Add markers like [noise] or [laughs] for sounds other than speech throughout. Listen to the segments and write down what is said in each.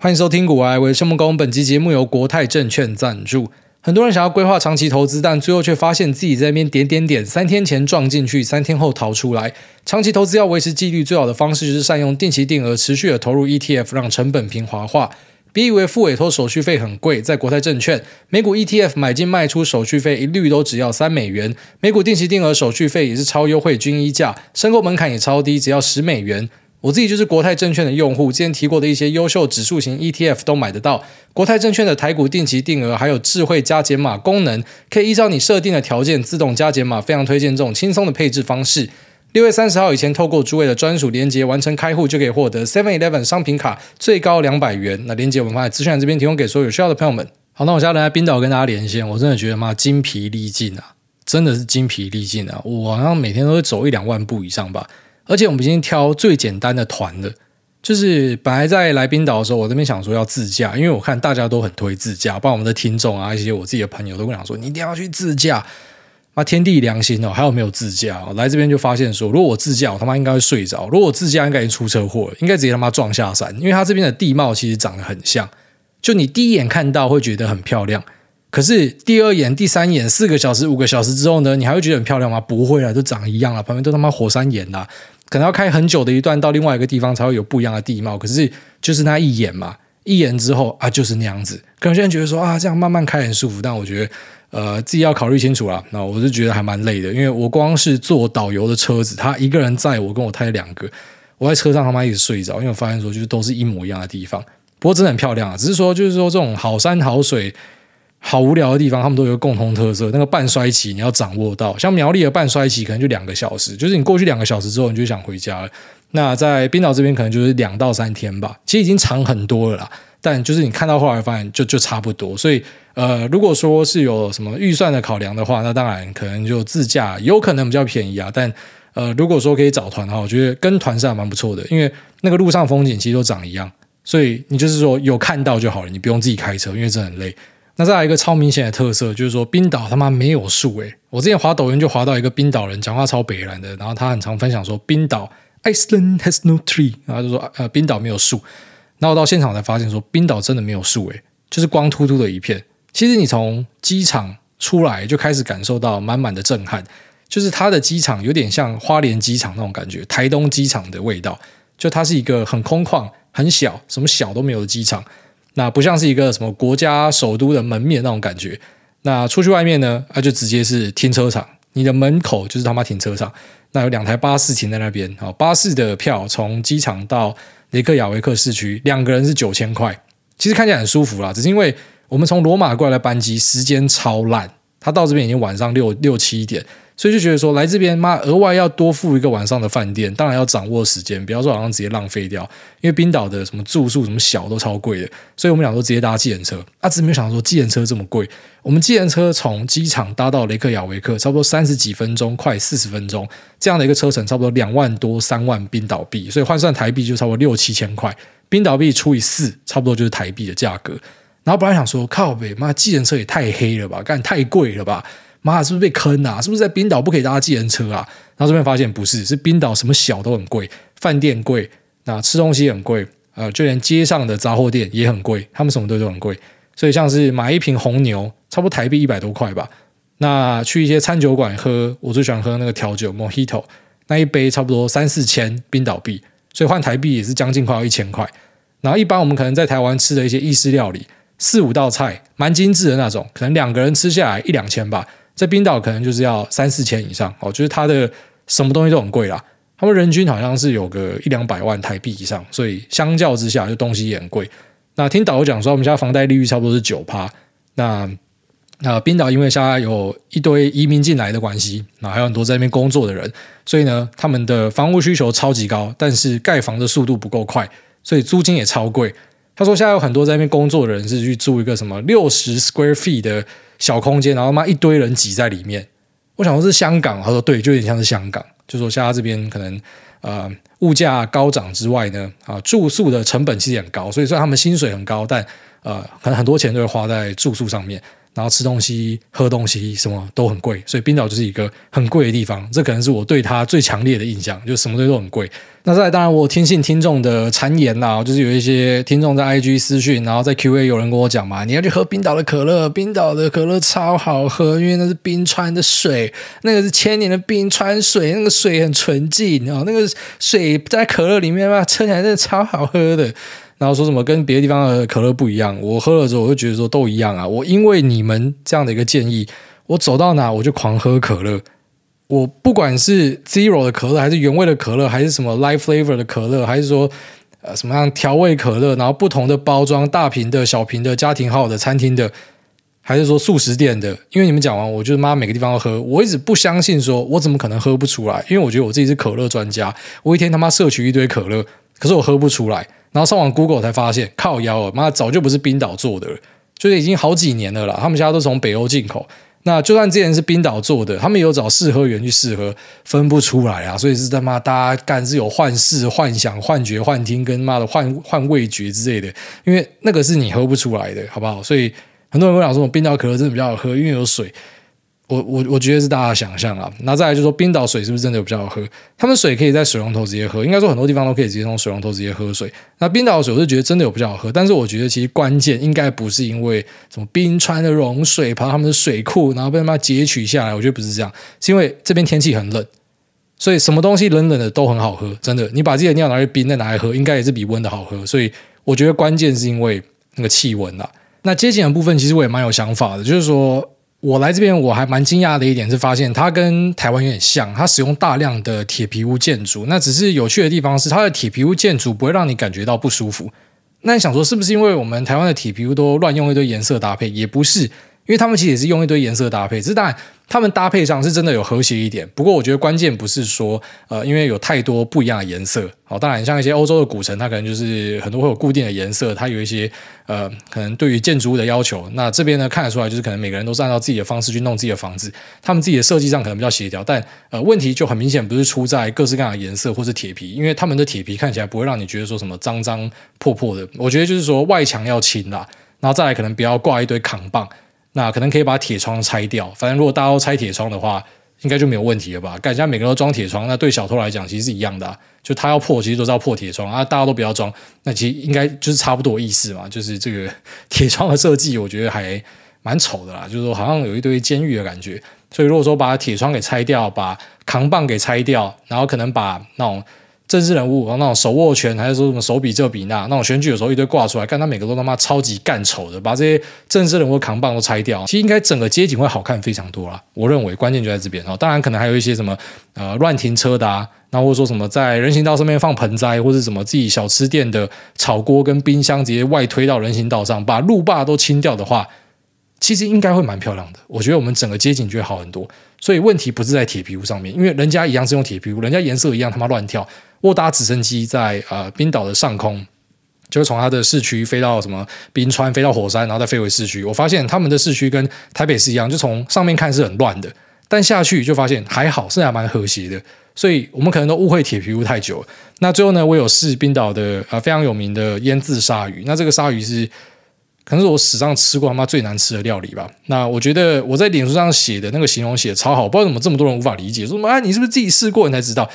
欢迎收听股癌，我是谢孟恭。本期节目由国泰证券赞助。很多人想要规划长期投资，但最后却发现自己在那边点点点，三天前撞进去，三天后逃出来。长期投资要维持纪律，最好的方式就是善用定期定额，持续的投入 ETF，让成本平滑化。别以为付委托手续费很贵，在国泰证券，美股 ETF 买进卖出手续费一律都只要三美元，美股定期定额手续费也是超优惠均一价，申购门槛也超低，只要十美元。我自己就是国泰证券的用户，之前提过的一些优秀指数型 ETF 都买得到。国泰证券的台股定期定额还有智慧加减码功能，可以依照你设定的条件自动加减码，非常推荐这种轻松的配置方式。六月三十号以前，透过诸位的专属连接完成开户，就可以获得 Seven Eleven 商品卡最高两百元。那连接我们放在资讯栏这边，提供给所有有需要的朋友们。好，那我现在来冰岛跟大家连线，我真的觉得妈精疲力尽啊，真的是精疲力尽啊！我好像每天都会走一两万步以上吧。而且我们今天挑最简单的团的，就是本来在来冰岛的时候，我这边想说要自驾，因为我看大家都很推自驾，包括我们的听众啊，一些我自己的朋友都跟我讲说，你一定要去自驾。那天地良心哦，还有没有自驾？来这边就发现说，如果我自驾，我他妈应该会睡着；如果我自驾，应该已经出车祸，应该直接他妈撞下山。因为它这边的地貌其实长得很像，就你第一眼看到会觉得很漂亮。可是第二眼、第三眼、四个小时、五个小时之后呢，你还会觉得很漂亮吗？不会啊，都长一样了，旁边都他妈火山岩啦，可能要开很久的一段到另外一个地方才会有不一样的地貌。可是就是那一眼嘛，一眼之后啊，就是那样子。可能有些人觉得说啊，这样慢慢开很舒服，但我觉得呃自己要考虑清楚啦。那我是觉得还蛮累的，因为我光是坐导游的车子，他一个人载我跟我太太两个，我在车上他妈一直睡着，因为我发现说就是都是一模一样的地方。不过真的很漂亮啊，只是说就是说这种好山好水。好无聊的地方，他们都有个共同特色，那个半衰期你要掌握到。像苗栗的半衰期可能就两个小时，就是你过去两个小时之后，你就想回家了。那在冰岛这边可能就是两到三天吧，其实已经长很多了啦。但就是你看到后来发现就就差不多。所以呃，如果说是有什么预算的考量的话，那当然可能就自驾有可能比较便宜啊。但呃，如果说可以找团的话，我觉得跟团是还蛮不错的，因为那个路上风景其实都长一样，所以你就是说有看到就好了，你不用自己开车，因为这很累。那再来一个超明显的特色，就是说冰岛他妈没有树诶！我之前滑抖音就滑到一个冰岛人讲话超北烂的，然后他很常分享说冰岛 Iceland has no tree，然后就说呃冰岛没有树。然后我到现场才发现说冰岛真的没有树诶，就是光秃秃的一片。其实你从机场出来就开始感受到满满的震撼，就是它的机场有点像花莲机场那种感觉，台东机场的味道，就它是一个很空旷、很小，什么小都没有的机场。那不像是一个什么国家首都的门面那种感觉。那出去外面呢，那、啊、就直接是停车场，你的门口就是他妈停车场。那有两台巴士停在那边，好，巴士的票从机场到雷克雅维克市区，两个人是九千块。其实看起来很舒服啦，只是因为我们从罗马过来的班机时间超烂，他到这边已经晚上六六七点。所以就觉得说来这边妈额外要多付一个晚上的饭店，当然要掌握时间，不要说好像直接浪费掉。因为冰岛的什么住宿什么小都超贵的，所以我们俩都直接搭计程车。啊，只是没有想到说计程车这么贵。我们计程车从机场搭到雷克雅维克，差不多三十几分钟，快四十分钟这样的一个车程，差不多两万多三万冰岛币，所以换算台币就差不多六七千块。冰岛币除以四，差不多就是台币的价格。然后本来想说靠北，妈计程车也太黑了吧，干太贵了吧。妈，是不是被坑啊？是不是在冰岛不可以搭计程车啊？然后这边发现不是，是冰岛什么小都很贵，饭店贵，那吃东西很贵，呃，就连街上的杂货店也很贵，他们什么都都很贵。所以像是买一瓶红牛，差不多台币一百多块吧。那去一些餐酒馆喝，我最喜欢喝那个调酒 Mojito，那一杯差不多三四千冰岛币，所以换台币也是将近快要一千块。然后一般我们可能在台湾吃的一些意式料理，四五道菜，蛮精致的那种，可能两个人吃下来一两千吧。在冰岛可能就是要三四千以上哦，就是它的什么东西都很贵啦。他们人均好像是有个一两百万台币以上，所以相较之下，就东西也很贵。那听导游讲说，我们家房贷利率差不多是九趴。那那冰岛因为现在有一堆移民进来的关系，那还有很多在那边工作的人，所以呢，他们的房屋需求超级高，但是盖房的速度不够快，所以租金也超贵。他说现在有很多在那边工作的人是去住一个什么六十 square feet 的。小空间，然后妈一堆人挤在里面。我想说是香港，他说对，就有点像是香港。就说现在这边可能呃物价高涨之外呢，啊住宿的成本其实很高，所以虽然他们薪水很高，但呃可能很多钱都会花在住宿上面。然后吃东西、喝东西什么都很贵，所以冰岛就是一个很贵的地方。这可能是我对它最强烈的印象，就什么东西都很贵。那再，当然我听信听众的谗言啦，就是有一些听众在 IG 私讯，然后在 QA 有人跟我讲嘛，你要去喝冰岛的可乐，冰岛的可乐超好喝，因为那是冰川的水，那个是千年的冰川水，那个水很纯净啊，那个水在可乐里面嘛，喝起来真的超好喝的。然后说什么跟别的地方的可乐不一样，我喝了之后我就觉得说都一样啊。我因为你们这样的一个建议，我走到哪我就狂喝可乐。我不管是 Zero 的可乐，还是原味的可乐，还是什么 life Flavor 的可乐，还是说呃什么样调味可乐，然后不同的包装，大瓶的小瓶的，家庭号的，餐厅的，还是说速食店的。因为你们讲完，我就妈每个地方都喝。我一直不相信说我怎么可能喝不出来？因为我觉得我自己是可乐专家，我一天他妈摄取一堆可乐，可是我喝不出来。然后上网 Google 才发现，靠腰啊，妈早就不是冰岛做的了，就是已经好几年了啦。他们家都从北欧进口。那就算之前是冰岛做的，他们有找试喝员去试喝，分不出来啊。所以是他妈大家干是有幻视、幻想、幻觉、幻听，跟妈的幻幻味觉之类的。因为那个是你喝不出来的，好不好？所以很多人会讲说，冰岛可乐真的比较好喝，因为有水。我我我觉得是大家想象啊，那再来就是说冰岛水是不是真的有比较好喝？他们水可以在水龙头直接喝，应该说很多地方都可以直接从水龙头直接喝水。那冰岛的水我是觉得真的有比较好喝，但是我觉得其实关键应该不是因为什么冰川的融水跑到他们的水库，然后被他们截取下来，我觉得不是这样，是因为这边天气很冷，所以什么东西冷冷的都很好喝，真的。你把自己的尿拿去冰再拿来喝，应该也是比温的好喝。所以我觉得关键是因为那个气温啦。那街景的部分其实我也蛮有想法的，就是说。我来这边，我还蛮惊讶的一点是，发现它跟台湾有点像，它使用大量的铁皮屋建筑。那只是有趣的地方是，它的铁皮屋建筑不会让你感觉到不舒服。那你想说，是不是因为我们台湾的铁皮屋都乱用一堆颜色搭配？也不是，因为他们其实也是用一堆颜色搭配，只是当然。他们搭配上是真的有和谐一点，不过我觉得关键不是说，呃，因为有太多不一样的颜色。好，当然像一些欧洲的古城，它可能就是很多会有固定的颜色，它有一些呃，可能对于建筑物的要求。那这边呢，看得出来就是可能每个人都是按照自己的方式去弄自己的房子，他们自己的设计上可能比较协调，但呃，问题就很明显不是出在各式各样的颜色或是铁皮，因为他们的铁皮看起来不会让你觉得说什么脏脏破破的。我觉得就是说外墙要清啦，然后再来可能不要挂一堆扛棒。那可能可以把铁窗拆掉，反正如果大家都拆铁窗的话，应该就没有问题了吧？感觉每个人都装铁窗，那对小偷来讲其实是一样的。就他要破，其实都是要破铁窗啊。大家都不要装，那其实应该就是差不多意思嘛。就是这个铁窗的设计，我觉得还蛮丑的啦。就是说好像有一堆监狱的感觉。所以如果说把铁窗给拆掉，把扛棒给拆掉，然后可能把那种。政治人物，然后那种手握拳，还是说什么手比这比那，那种选举有时候一堆挂出来，看他每个都他妈超级干丑的，把这些政治人物扛棒都拆掉，其实应该整个街景会好看非常多啦。我认为关键就在这边哦。当然可能还有一些什么呃乱停车的啊，那或者说什么在人行道上面放盆栽，或者什么自己小吃店的炒锅跟冰箱直接外推到人行道上，把路霸都清掉的话。其实应该会蛮漂亮的，我觉得我们整个街景就会好很多。所以问题不是在铁皮屋上面，因为人家一样是用铁皮屋，人家颜色一样他妈乱跳。我搭直升机在呃冰岛的上空，就是从它的市区飞到什么冰川，飞到火山，然后再飞回市区。我发现他们的市区跟台北是一样，就从上面看是很乱的，但下去就发现还好，是还蛮和谐的。所以我们可能都误会铁皮屋太久了。那最后呢，我有试冰岛的呃非常有名的腌制鲨鱼，那这个鲨鱼是。可能是我史上吃过他妈最难吃的料理吧。那我觉得我在脸书上写的那个形容写超好，不知道怎么这么多人无法理解，说什么啊？你是不是自己试过你才知道？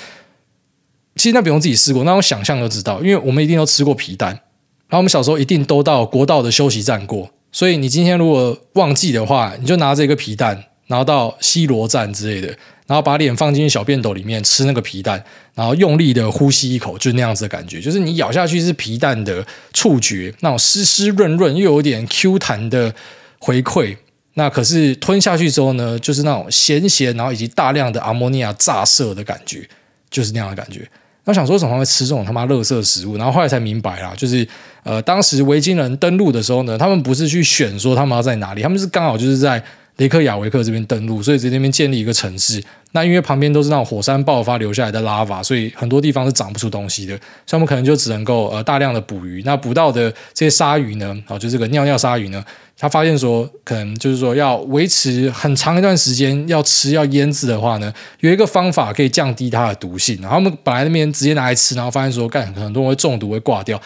其实那不用自己试过，那我想象就知道，因为我们一定都吃过皮蛋，然后我们小时候一定都到国道的休息站过，所以你今天如果忘记的话，你就拿这个皮蛋，然后到西螺站之类的。然后把脸放进去小便斗里面吃那个皮蛋，然后用力的呼吸一口，就那样子的感觉，就是你咬下去是皮蛋的触觉，那种湿湿润润又有点 Q 弹的回馈。那可是吞下去之后呢，就是那种咸咸，然后以及大量的阿摩尼亚炸射的感觉，就是那样的感觉。他想说什么会吃这种他妈垃圾食物？然后后来才明白啦，就是呃，当时维京人登陆的时候呢，他们不是去选说他们要在哪里，他们是刚好就是在。雷克雅维克这边登陆，所以在那边建立一个城市。那因为旁边都是那种火山爆发留下来的拉瓦，所以很多地方是长不出东西的。所以我们可能就只能够呃大量的捕鱼。那捕到的这些鲨鱼呢，哦，就这个尿尿鲨鱼呢，他发现说，可能就是说要维持很长一段时间要吃要腌制的话呢，有一个方法可以降低它的毒性。然后他们本来那边直接拿来吃，然后发现说，干很多人会中毒会挂掉，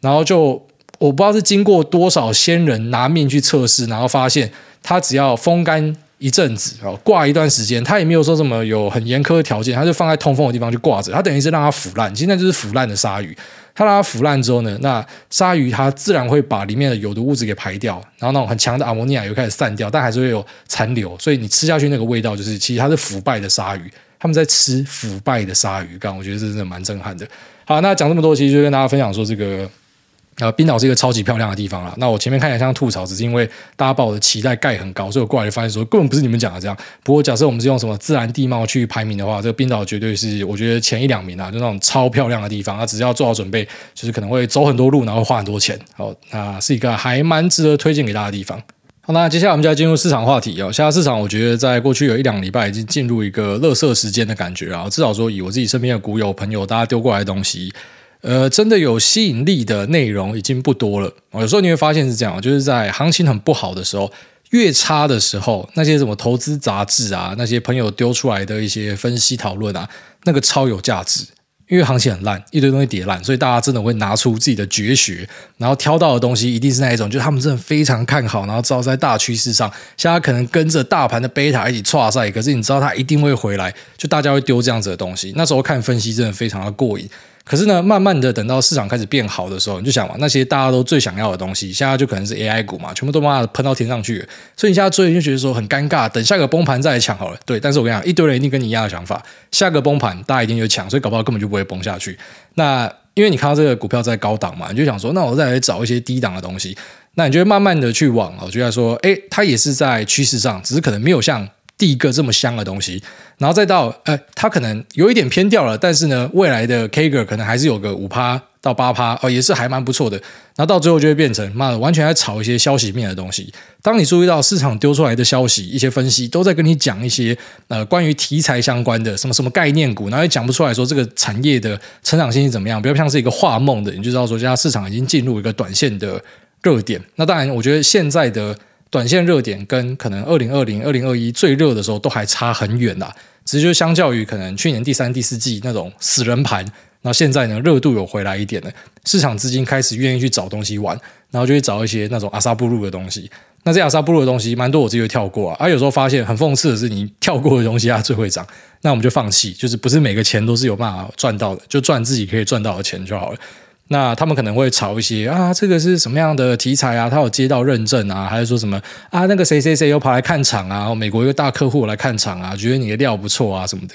然后就。我不知道是经过多少仙人拿命去测试，然后发现它只要风干一阵子哦，挂一段时间，它也没有说什么有很严苛的条件，它就放在通风的地方去挂着，它等于是让它腐烂，现在就是腐烂的鲨鱼。它让它腐烂之后呢，那鲨鱼它自然会把里面的有毒物质给排掉，然后那种很强的阿摩尼亚又开始散掉，但还是会有残留，所以你吃下去那个味道就是其实它是腐败的鲨鱼，他们在吃腐败的鲨鱼干，我觉得这真的蛮震撼的。好，那讲这么多，其实就跟大家分享说这个。呃，冰岛是一个超级漂亮的地方啦。那我前面看起来像吐槽，只是因为大家把我的期待盖很高，所以我过来就发现说根本不是你们讲的这样。不过假设我们是用什么自然地貌去排名的话，这个冰岛绝对是我觉得前一两名啊，就那种超漂亮的地方。它只是要做好准备，就是可能会走很多路，然后花很多钱。好，那是一个还蛮值得推荐给大家的地方。好，那接下来我们就要进入市场话题哦。现在市场我觉得在过去有一两礼拜已经进入一个乐色时间的感觉啊。至少说以我自己身边的股友朋友，大家丢过来的东西。呃，真的有吸引力的内容已经不多了。有时候你会发现是这样，就是在行情很不好的时候，越差的时候，那些什么投资杂志啊，那些朋友丢出来的一些分析讨论啊，那个超有价值。因为行情很烂，一堆东西跌烂，所以大家真的会拿出自己的绝学，然后挑到的东西一定是那一种，就是他们真的非常看好，然后知道在大趋势上，现在可能跟着大盘的贝塔一起挫赛，可是你知道它一定会回来，就大家会丢这样子的东西。那时候看分析真的非常的过瘾。可是呢，慢慢的等到市场开始变好的时候，你就想嘛，那些大家都最想要的东西，现在就可能是 AI 股嘛，全部都妈的喷到天上去了，所以你现在追就觉得说很尴尬，等下个崩盘再来抢好了。对，但是我跟你讲，一堆人一定跟你一样的想法，下个崩盘大家一定就抢，所以搞不好根本就不会崩下去。那因为你看到这个股票在高档嘛，你就想说，那我再来找一些低档的东西，那你就会慢慢的去往，我觉得说，诶，它也是在趋势上，只是可能没有像。第一个这么香的东西，然后再到，呃，它可能有一点偏掉了，但是呢，未来的 kg 可能还是有个五趴到八趴，哦，也是还蛮不错的。然后到最后就会变成，妈的，完全在炒一些消息面的东西。当你注意到市场丢出来的消息，一些分析都在跟你讲一些，呃，关于题材相关的什么什么概念股，然后也讲不出来说这个产业的成长性是怎么样，比较像是一个画梦的，你就知道说，现在市场已经进入一个短线的热点。那当然，我觉得现在的。短线热点跟可能二零二零、二零二一最热的时候都还差很远啦，只是就相较于可能去年第三、第四季那种死人盘，那现在呢热度有回来一点了，市场资金开始愿意去找东西玩，然后就会找一些那种阿萨布鲁的东西。那这阿萨布鲁的东西蛮多，我自己会跳过啊。而、有时候发现很讽刺的是，你跳过的东西它最会涨，那我们就放弃，就是不是每个钱都是有办法赚到的，就赚自己可以赚到的钱就好了。那他们可能会炒一些啊，这个是什么样的题材啊？他有接到认证啊，还是说什么啊？那个谁谁谁又跑来看场啊？美国一个大客户来看场啊，觉得你的料不错啊什么的。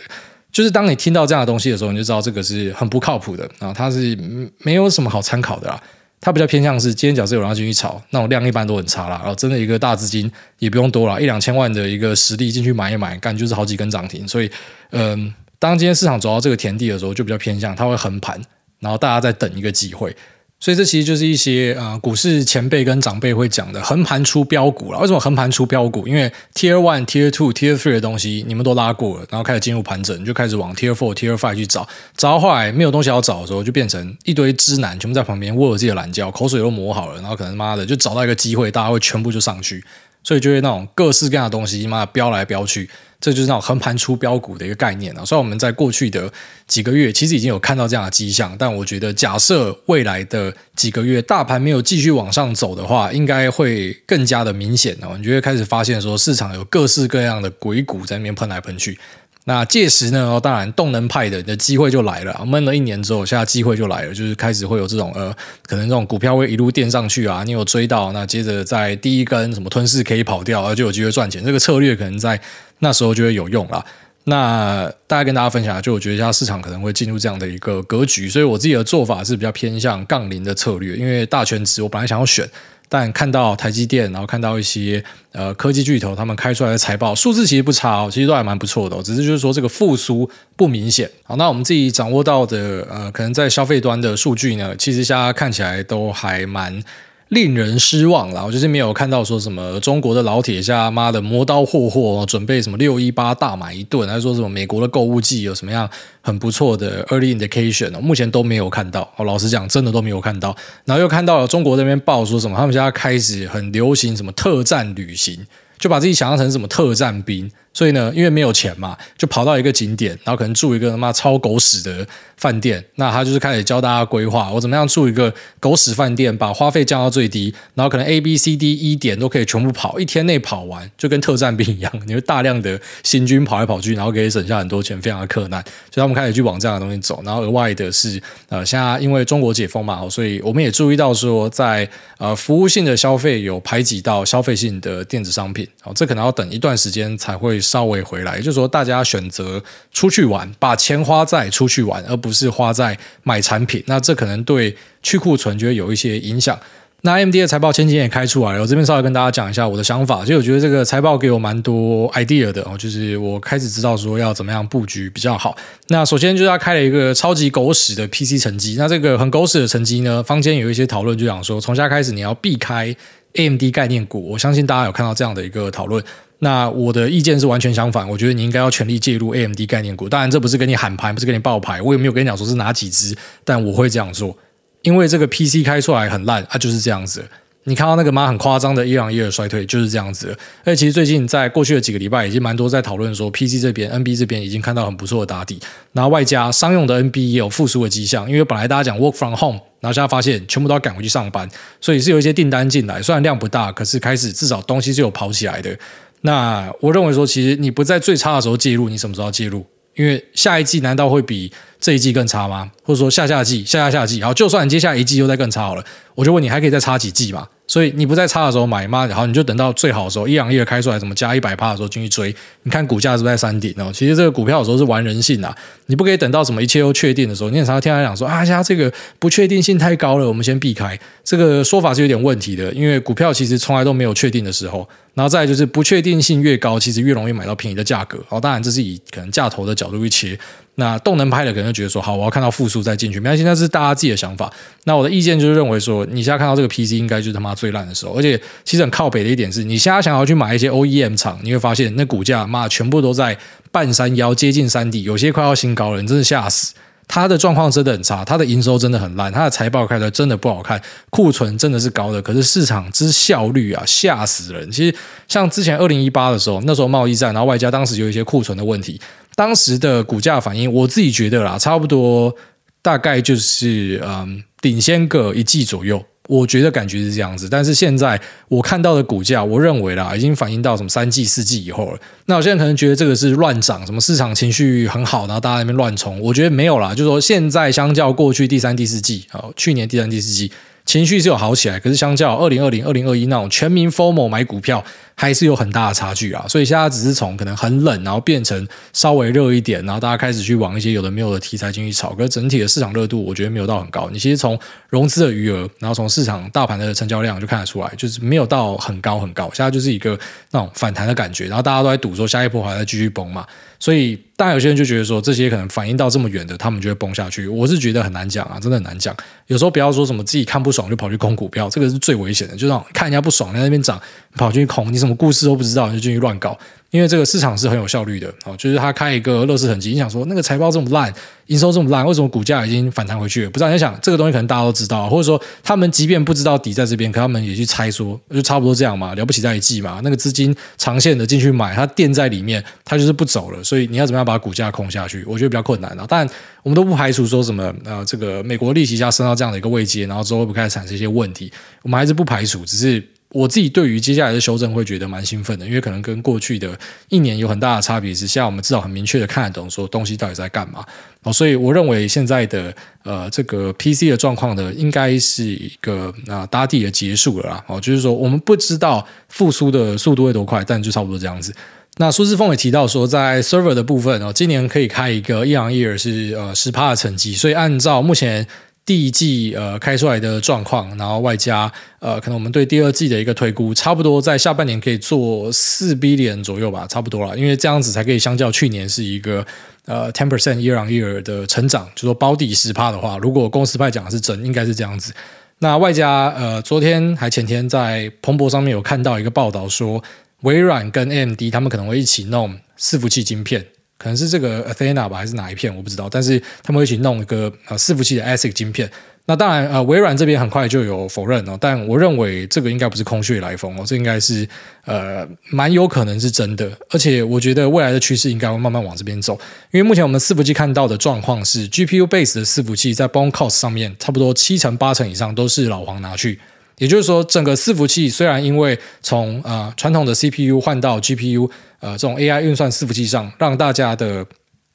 就是当你听到这样的东西的时候，你就知道这个是很不靠谱的啊，它是没有什么好参考的啦。它比较偏向是今天假设有人要进去炒，那种量一般都很差啦。然后真的一个大资金也不用多了，一两千万的一个实力进去买一买，干就是好几根涨停。所以，嗯，当今天市场走到这个田地的时候，就比较偏向它会横盘。然后大家在等一个机会，所以这其实就是一些、呃、股市前辈跟长辈会讲的横盘出标股了。为什么横盘出标股？因为 Tier One、Tier Two、Tier Three 的东西你们都拉过了，然后开始进入盘整，就开始往 Tier Four、Tier Five 去找。找到后来没有东西要找的时候，就变成一堆汁男全部在旁边握着自己的懒觉，口水都磨好了，然后可能妈的就找到一个机会，大家会全部就上去，所以就会那种各式各样的东西妈的飙来飙去。这就是那种横盘出标股的一个概念啊，所以我们在过去的几个月其实已经有看到这样的迹象，但我觉得假设未来的几个月大盘没有继续往上走的话，应该会更加的明显哦。你就会开始发现说，市场有各式各样的鬼股在那边喷来喷去。那届时呢？哦，当然，动能派的你的机会就来了。闷了一年之后，现在机会就来了，就是开始会有这种呃，可能这种股票会一路垫上去啊。你有追到，那接着在第一根什么吞噬可以跑掉，就有机会赚钱。这个策略可能在那时候就会有用了。那大概跟大家分享，就我觉得现在市场可能会进入这样的一个格局，所以我自己的做法是比较偏向杠铃的策略，因为大全值我本来想要选。但看到台积电，然后看到一些呃科技巨头，他们开出来的财报数字其实不差哦，其实都还蛮不错的哦，只是就是说这个复苏不明显。好，那我们自己掌握到的呃，可能在消费端的数据呢，其实现在看起来都还蛮。令人失望啦，我就是没有看到说什么中国的老铁家妈的磨刀霍霍，准备什么六一八大买一顿，还是说什么美国的购物季有什么样很不错的 early indication 目前都没有看到。哦老实讲，真的都没有看到。然后又看到了中国那边报说什么，他们现在开始很流行什么特战旅行，就把自己想象成什么特战兵，所以呢，因为没有钱嘛，就跑到一个景点，然后可能住一个他妈超狗屎的饭店。那他就是开始教大家规划，我怎么样住一个狗屎饭店，把花费降到最低，然后可能 A、B、C、D、E 点都可以全部跑，一天内跑完，就跟特战兵一样，你会大量的行军跑来跑去，然后可以省下很多钱，非常的克难。所以他们开始去往这样的东西走。然后额外的是，呃，现在因为中国解封嘛，所以我们也注意到说，在呃服务性的消费有排挤到消费性的电子商品。好，这可能要等一段时间才会。稍微回来，也就是说，大家选择出去玩，把钱花在出去玩，而不是花在买产品。那这可能对去库存就会有一些影响。那 M D 的财报前几天也开出来了，我这边稍微跟大家讲一下我的想法。其实我觉得这个财报给我蛮多 idea 的哦，就是我开始知道说要怎么样布局比较好。那首先就是他开了一个超级狗屎的 PC 成绩，那这个很狗屎的成绩呢，坊间有一些讨论就讲说，从下开始你要避开 AMD 概念股。我相信大家有看到这样的一个讨论。那我的意见是完全相反，我觉得你应该要全力介入 AMD 概念股。当然，这不是跟你喊牌，不是跟你报牌，我也没有跟你讲说是哪几只，但我会这样做，因为这个 PC 开出来很烂啊，就是这样子。你看到那个吗？很夸张的 year on year 衰退就是这样子。而其实最近在过去的几个礼拜，已经蛮多在讨论说，PC 这边、NB 这边已经看到很不错的打底，然后外加商用的 NB 也有复苏的迹象。因为本来大家讲 work from home，然后现在发现全部都要赶回去上班，所以是有一些订单进来，虽然量不大，可是开始至少东西是有跑起来的。那我认为说，其实你不在最差的时候介入，你什么时候介入？因为下一季难道会比这一季更差吗？或者说下下季、下下下季，然后就算接下来一季又再更差好了，我就问你，还可以再差几季嘛？所以你不在差的时候买吗？然后你就等到最好的时候，一两亿开出来，怎么加一百趴的时候进去追？你看股价是不是在山顶哦？其实这个股票有时候是玩人性啊，你不可以等到什么一切都确定的时候。你很常常听他讲说啊，现在这个不确定性太高了，我们先避开。这个说法是有点问题的，因为股票其实从来都没有确定的时候。然后再就是不确定性越高，其实越容易买到便宜的价格。哦，当然这是以可能价投的角度去切。那动能派的可能就觉得说，好，我要看到复苏再进去。没关系，那是大家自己的想法。那我的意见就是认为说，你现在看到这个 PC 应该就是他妈最烂的时候。而且其实很靠北的一点是，你现在想要去买一些 OEM 厂，你会发现那股价妈全部都在半山腰接近山底，有些快要新高了，你真的吓死。它的状况真的很差，它的营收真的很烂，它的财报开出来真的不好看，库存真的是高的，可是市场之效率啊，吓死人。其实像之前二零一八的时候，那时候贸易战，然后外加当时有一些库存的问题，当时的股价反应，我自己觉得啦，差不多大概就是嗯，领先个一季左右。我觉得感觉是这样子，但是现在我看到的股价，我认为啦，已经反映到什么三季、四季以后了。那我现在可能觉得这个是乱涨，什么市场情绪很好，然后大家那边乱冲。我觉得没有啦，就是说现在相较过去第三、第四季，好，去年第三、第四季。情绪是有好起来，可是相较二零二零、二零二一那种全民 FOMO 买股票，还是有很大的差距啊。所以现在只是从可能很冷，然后变成稍微热一点，然后大家开始去往一些有的没有的题材进去炒。可是整体的市场热度，我觉得没有到很高。你其实从融资的余额，然后从市场大盘的成交量就看得出来，就是没有有到很高很高。现在就是一个那种反弹的感觉，然后大家都在赌说下一波还在继续崩嘛。所以，当然有些人就觉得说，这些可能反映到这么远的，他们就会崩下去。我是觉得很难讲啊，真的很难讲。有时候不要说什么自己看不爽就跑去空股票，这个是最危险的。就让看人家不爽在那边涨，跑进去空，你什么故事都不知道，就进去乱搞。因为这个市场是很有效率的，哦，就是他开一个乐视很急，你想说那个财报这么烂，营收这么烂，为什么股价已经反弹回去了？不知道你想这个东西，可能大家都知道，或者说他们即便不知道底在这边，可他们也去猜说，就差不多这样嘛，了不起在一季嘛，那个资金长线的进去买，它垫在里面，它就是不走了，所以你要怎么样把股价控下去？我觉得比较困难了。但我们都不排除说什么呃，这个美国利息价升到这样的一个位阶，然后之后会不开始产生一些问题？我们还是不排除，只是。我自己对于接下来的修正会觉得蛮兴奋的，因为可能跟过去的一年有很大的差别是，现在我们至少很明确的看得懂说东西到底在干嘛。哦，所以我认为现在的呃这个 PC 的状况呢，应该是一个啊打底的结束了啦。哦，就是说我们不知道复苏的速度会多快，但就差不多这样子。那苏志峰也提到说，在 server 的部分哦，今年可以开一个 year on year 是呃十趴的成绩，所以按照目前。第一季呃开出来的状况，然后外加呃可能我们对第二季的一个推估，差不多在下半年可以做四 billion 左右吧，差不多了，因为这样子才可以相较去年是一个呃 ten percent year on year 的成长，就说保底十趴的话，如果公司派讲的是真，应该是这样子。那外加呃昨天还前天在彭博上面有看到一个报道说，微软跟 AMD 他们可能会一起弄伺服器晶片。可能是这个 Athena 吧，还是哪一片我不知道，但是他们会一起弄一个呃伺服器的 ASIC 晶片。那当然，呃，微软这边很快就有否认哦，但我认为这个应该不是空穴来风哦，这应该是呃蛮有可能是真的，而且我觉得未来的趋势应该会慢慢往这边走，因为目前我们伺服器看到的状况是，GPU base 的伺服器在 Bone cost 上面差不多七成八成以上都是老黄拿去，也就是说，整个伺服器虽然因为从呃传统的 CPU 换到 GPU，呃这种 AI 运算伺服器上，让大家的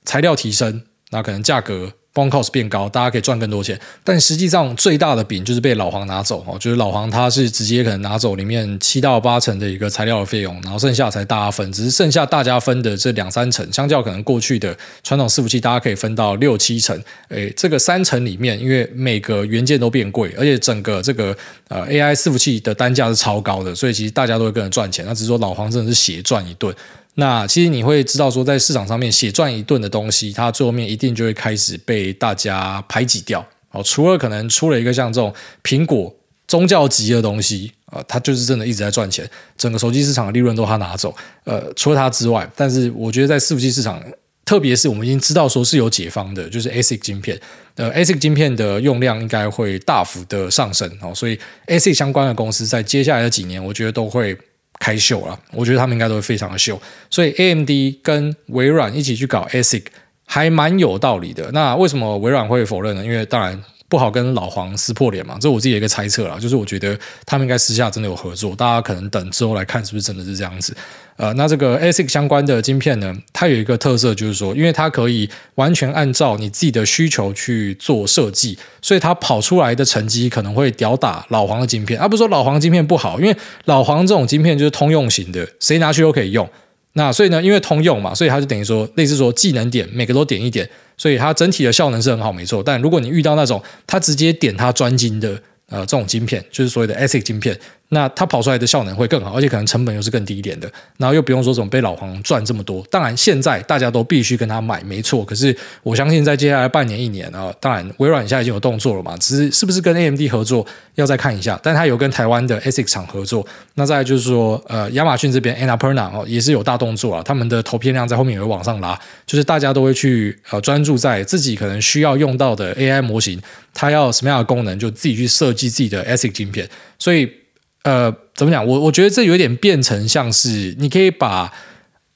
材料提升，那可能价格。BOM cost 变高，大家可以赚更多钱，但实际上最大的饼就是被老黄拿走哦，就是老黄他是直接可能拿走里面七到八成的一个材料的费用，然后剩下才大家分，只是剩下大家分的这两三成，相较可能过去的传统伺服器，大家可以分到六七成，诶，这个三成里面，因为每个元件都变贵，而且整个这个呃 AI 伺服器的单价是超高的，所以其实大家都会跟着赚钱，那只是说老黄真的是血赚一顿。那其实你会知道说，在市场上面血赚一顿的东西，它最后面一定就会开始被大家排挤掉。哦，除了可能出了一个像这种苹果宗教级的东西啊，它就是真的一直在赚钱，整个手机市场的利润都他拿走。呃，除了它之外，但是我觉得在伺服器市场，特别是我们已经知道说是有解方的，就是 ASIC 晶片，呃，ASIC 晶片的用量应该会大幅的上升哦，所以 ASIC 相关的公司在接下来的几年，我觉得都会。开秀了，我觉得他们应该都会非常的秀，所以 AMD 跟微软一起去搞 ASIC 还蛮有道理的。那为什么微软会否认呢？因为当然。不好跟老黄撕破脸嘛，这是我自己的一个猜测啦。就是我觉得他们应该私下真的有合作，大家可能等之后来看是不是真的是这样子。呃，那这个 ASIC 相关的晶片呢，它有一个特色，就是说，因为它可以完全按照你自己的需求去做设计，所以它跑出来的成绩可能会吊打老黄的晶片。而、啊、不是说老黄晶片不好，因为老黄这种晶片就是通用型的，谁拿去都可以用。那所以呢，因为通用嘛，所以它就等于说类似说技能点，每个都点一点。所以它整体的效能是很好，没错。但如果你遇到那种它直接点它专精的呃这种晶片，就是所谓的 ASIC 晶片。那它跑出来的效能会更好，而且可能成本又是更低一点的，然后又不用说怎么被老黄赚这么多。当然，现在大家都必须跟他买，没错。可是我相信在接下来半年、一年啊，当然微软现在已经有动作了嘛，只是是不是跟 AMD 合作要再看一下。但他有跟台湾的 ASIC 厂合作。那再就是说，呃，亚马逊这边 Annapurna 哦也是有大动作啊，他们的投片量在后面也会往上拉，就是大家都会去呃专注在自己可能需要用到的 AI 模型，它要什么样的功能，就自己去设计自己的 ASIC 晶片，所以。呃，怎么讲？我我觉得这有点变成像是你可以把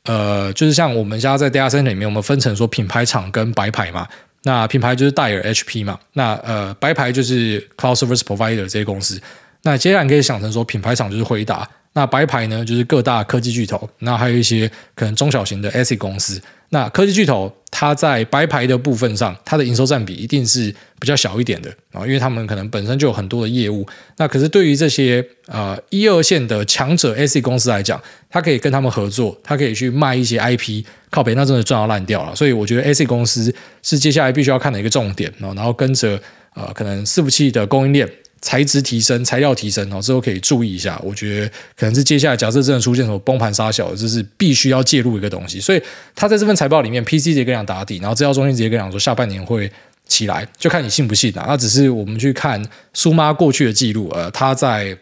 呃，就是像我们家在 data center 里面，我们分成说品牌厂跟白牌嘛。那品牌就是戴尔 HP 嘛。那呃，白牌就是 Cloud Service Provider 这些公司。那接下来你可以想成说，品牌厂就是辉达。那白牌呢，就是各大科技巨头，那还有一些可能中小型的 ASIC 公司。那科技巨头它在白牌的部分上，它的营收占比一定是比较小一点的啊，因为他们可能本身就有很多的业务。那可是对于这些呃一二线的强者 ASIC 公司来讲，它可以跟他们合作，它可以去卖一些 IP，靠北那真的赚到烂掉了。所以我觉得 ASIC 公司是接下来必须要看的一个重点，然后跟着呃可能伺服器的供应链。材质提升，材料提升哦，之后可以注意一下。我觉得可能是接下来，假设真的出现什么崩盘杀小的，这是必须要介入一个东西。所以他在这份财报里面，PC 直接跟你讲打底，然后资料中心直接跟你讲说下半年会起来，就看你信不信啦。那只是我们去看苏妈过去的记录，呃，他在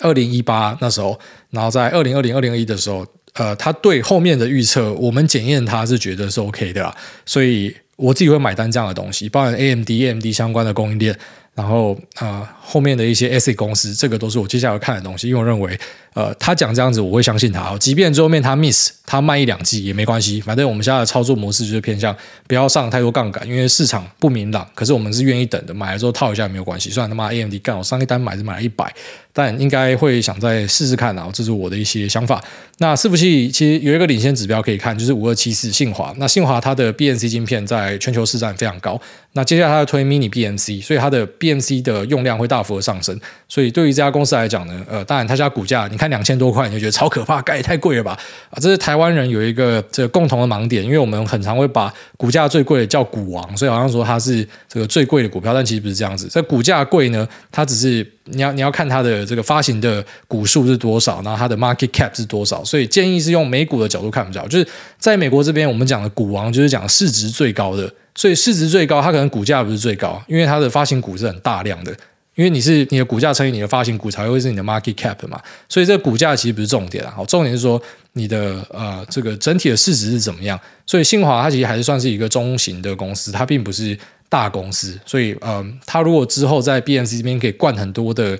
二零一八那时候，然后在二零二零、二零二一的时候，呃，他对后面的预测，我们检验他是觉得是 OK 的啦。所以我自己会买单这样的东西，包含 AMD、AMD 相关的供应链。然后啊、呃，后面的一些 ASIC 公司，这个都是我接下来看的东西，因为我认为，呃，他讲这样子，我会相信他。即便最后面他 miss，他卖一两季也没关系，反正我们现在的操作模式就是偏向不要上太多杠杆，因为市场不明朗。可是我们是愿意等的，买了之后套一下也没有关系。虽然他妈 AMD 干我上一单买是买了一百，但应该会想再试试看啊，这是我的一些想法。那伺服器其实有一个领先指标可以看，就是五二七四信华。那信华它的 BMC 晶片在全球市占非常高。那接下来它要推 Mini BMC，所以它的 BMC 的用量会大幅的上升。所以对于这家公司来讲呢，呃，当然它家股价你看两千多块，你就觉得超可怕，盖也太贵了吧？啊，这是台湾人有一个这个共同的盲点，因为我们很常会把股价最贵的叫股王，所以好像说它是这个最贵的股票，但其实不是这样子。这股价贵呢，它只是你要你要看它的这个发行的股数是多少，然后它的 market cap 是多少。所以建议是用美股的角度看比较，就是在美国这边我们讲的股王就是讲市值最高的。所以市值最高，它可能股价不是最高，因为它的发行股是很大量的，因为你是你的股价乘以你的发行股才会是你的 market cap 嘛，所以这个股价其实不是重点啊，好，重点是说你的呃这个整体的市值是怎么样。所以信华它其实还是算是一个中型的公司，它并不是大公司，所以嗯，它如果之后在 BMC 这边可以灌很多的。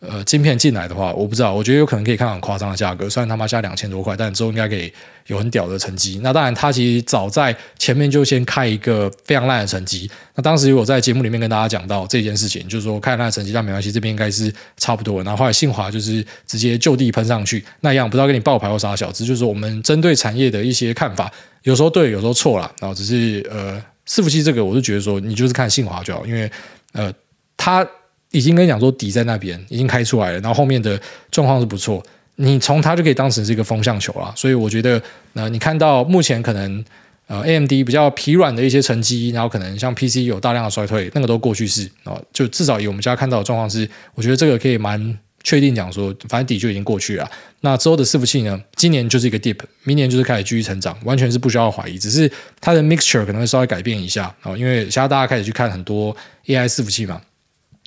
呃，晶片进来的话，我不知道，我觉得有可能可以看到很夸张的价格。虽然他妈加两千多块，但之后应该可以有很屌的成绩。那当然，他其实早在前面就先开一个非常烂的成绩。那当时我在节目里面跟大家讲到这件事情，就是说开烂的成绩，但没关系，这边应该是差不多。然后后来信华就是直接就地喷上去，那样不知道给你爆牌或啥小子，就是说我们针对产业的一些看法，有时候对，有时候错了。然后只是呃，伺服器这个，我就觉得说你就是看信华就好，因为呃，他。已经跟你讲说底在那边已经开出来了，然后后面的状况是不错，你从它就可以当成是一个风向球了。所以我觉得，呃，你看到目前可能呃 AMD 比较疲软的一些成绩，然后可能像 PC 有大量的衰退，那个都过去式啊。就至少以我们家看到的状况是，我觉得这个可以蛮确定讲说，反正底就已经过去了。那之后的伺服器呢，今年就是一个 dip，明年就是开始继续成长，完全是不需要怀疑，只是它的 mixture 可能会稍微改变一下啊，因为现在大家开始去看很多 AI 伺服器嘛。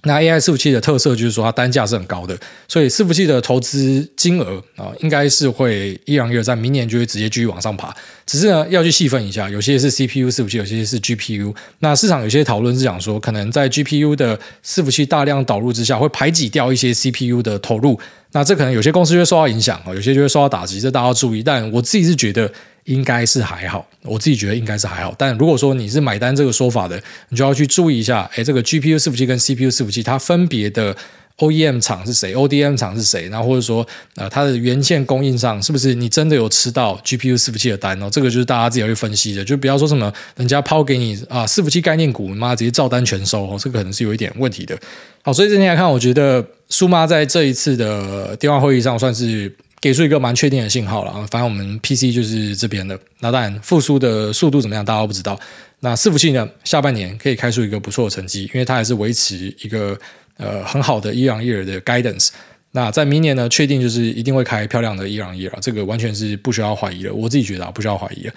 那 AI 伺服器的特色就是说它单价是很高的，所以伺服器的投资金额啊，应该是会一样一样，在明年就会直接继续往上爬。只是呢，要去细分一下，有些是 CPU 伺服器，有些是 GPU。那市场有些讨论是讲说，可能在 GPU 的伺服器大量导入之下，会排挤掉一些 CPU 的投入。那这可能有些公司就会受到影响，有些就会受到打击，这大家要注意。但我自己是觉得。应该是还好，我自己觉得应该是还好。但如果说你是买单这个说法的，你就要去注意一下，哎，这个 GPU 伺服器跟 CPU 伺服器它分别的 OEM 厂是谁，ODM 厂是谁，然后或者说呃它的元件供应上是不是你真的有吃到 GPU 伺服器的单哦？这个就是大家自己要去分析的，就不要说什么人家抛给你啊伺服器概念股，你妈直接照单全收哦，这个可能是有一点问题的。好，所以今天来看，我觉得苏妈在这一次的电话会议上算是。给出一个蛮确定的信号了啊，反正我们 PC 就是这边的。那当然复苏的速度怎么样，大家都不知道。那伺服器呢，下半年可以开出一个不错的成绩，因为它还是维持一个呃很好的 year on year 的 guidance。那在明年呢，确定就是一定会开漂亮的 year on year，这个完全是不需要怀疑的。我自己觉得，不需要怀疑。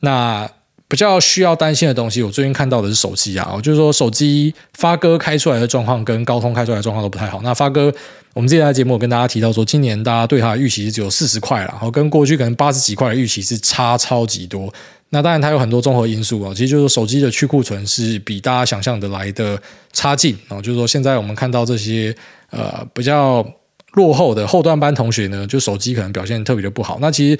那比较需要担心的东西，我最近看到的是手机啊，就是说手机发哥开出来的状况跟高通开出来的状况都不太好。那发哥。我们之前在节目跟大家提到说，今年大家对它的预期只有四十块了，然后跟过去可能八十几块的预期是差超级多。那当然它有很多综合因素啊，其实就是手机的去库存是比大家想象的来的差劲啊。就是说现在我们看到这些呃比较落后的后段班同学呢，就手机可能表现特别的不好。那其实。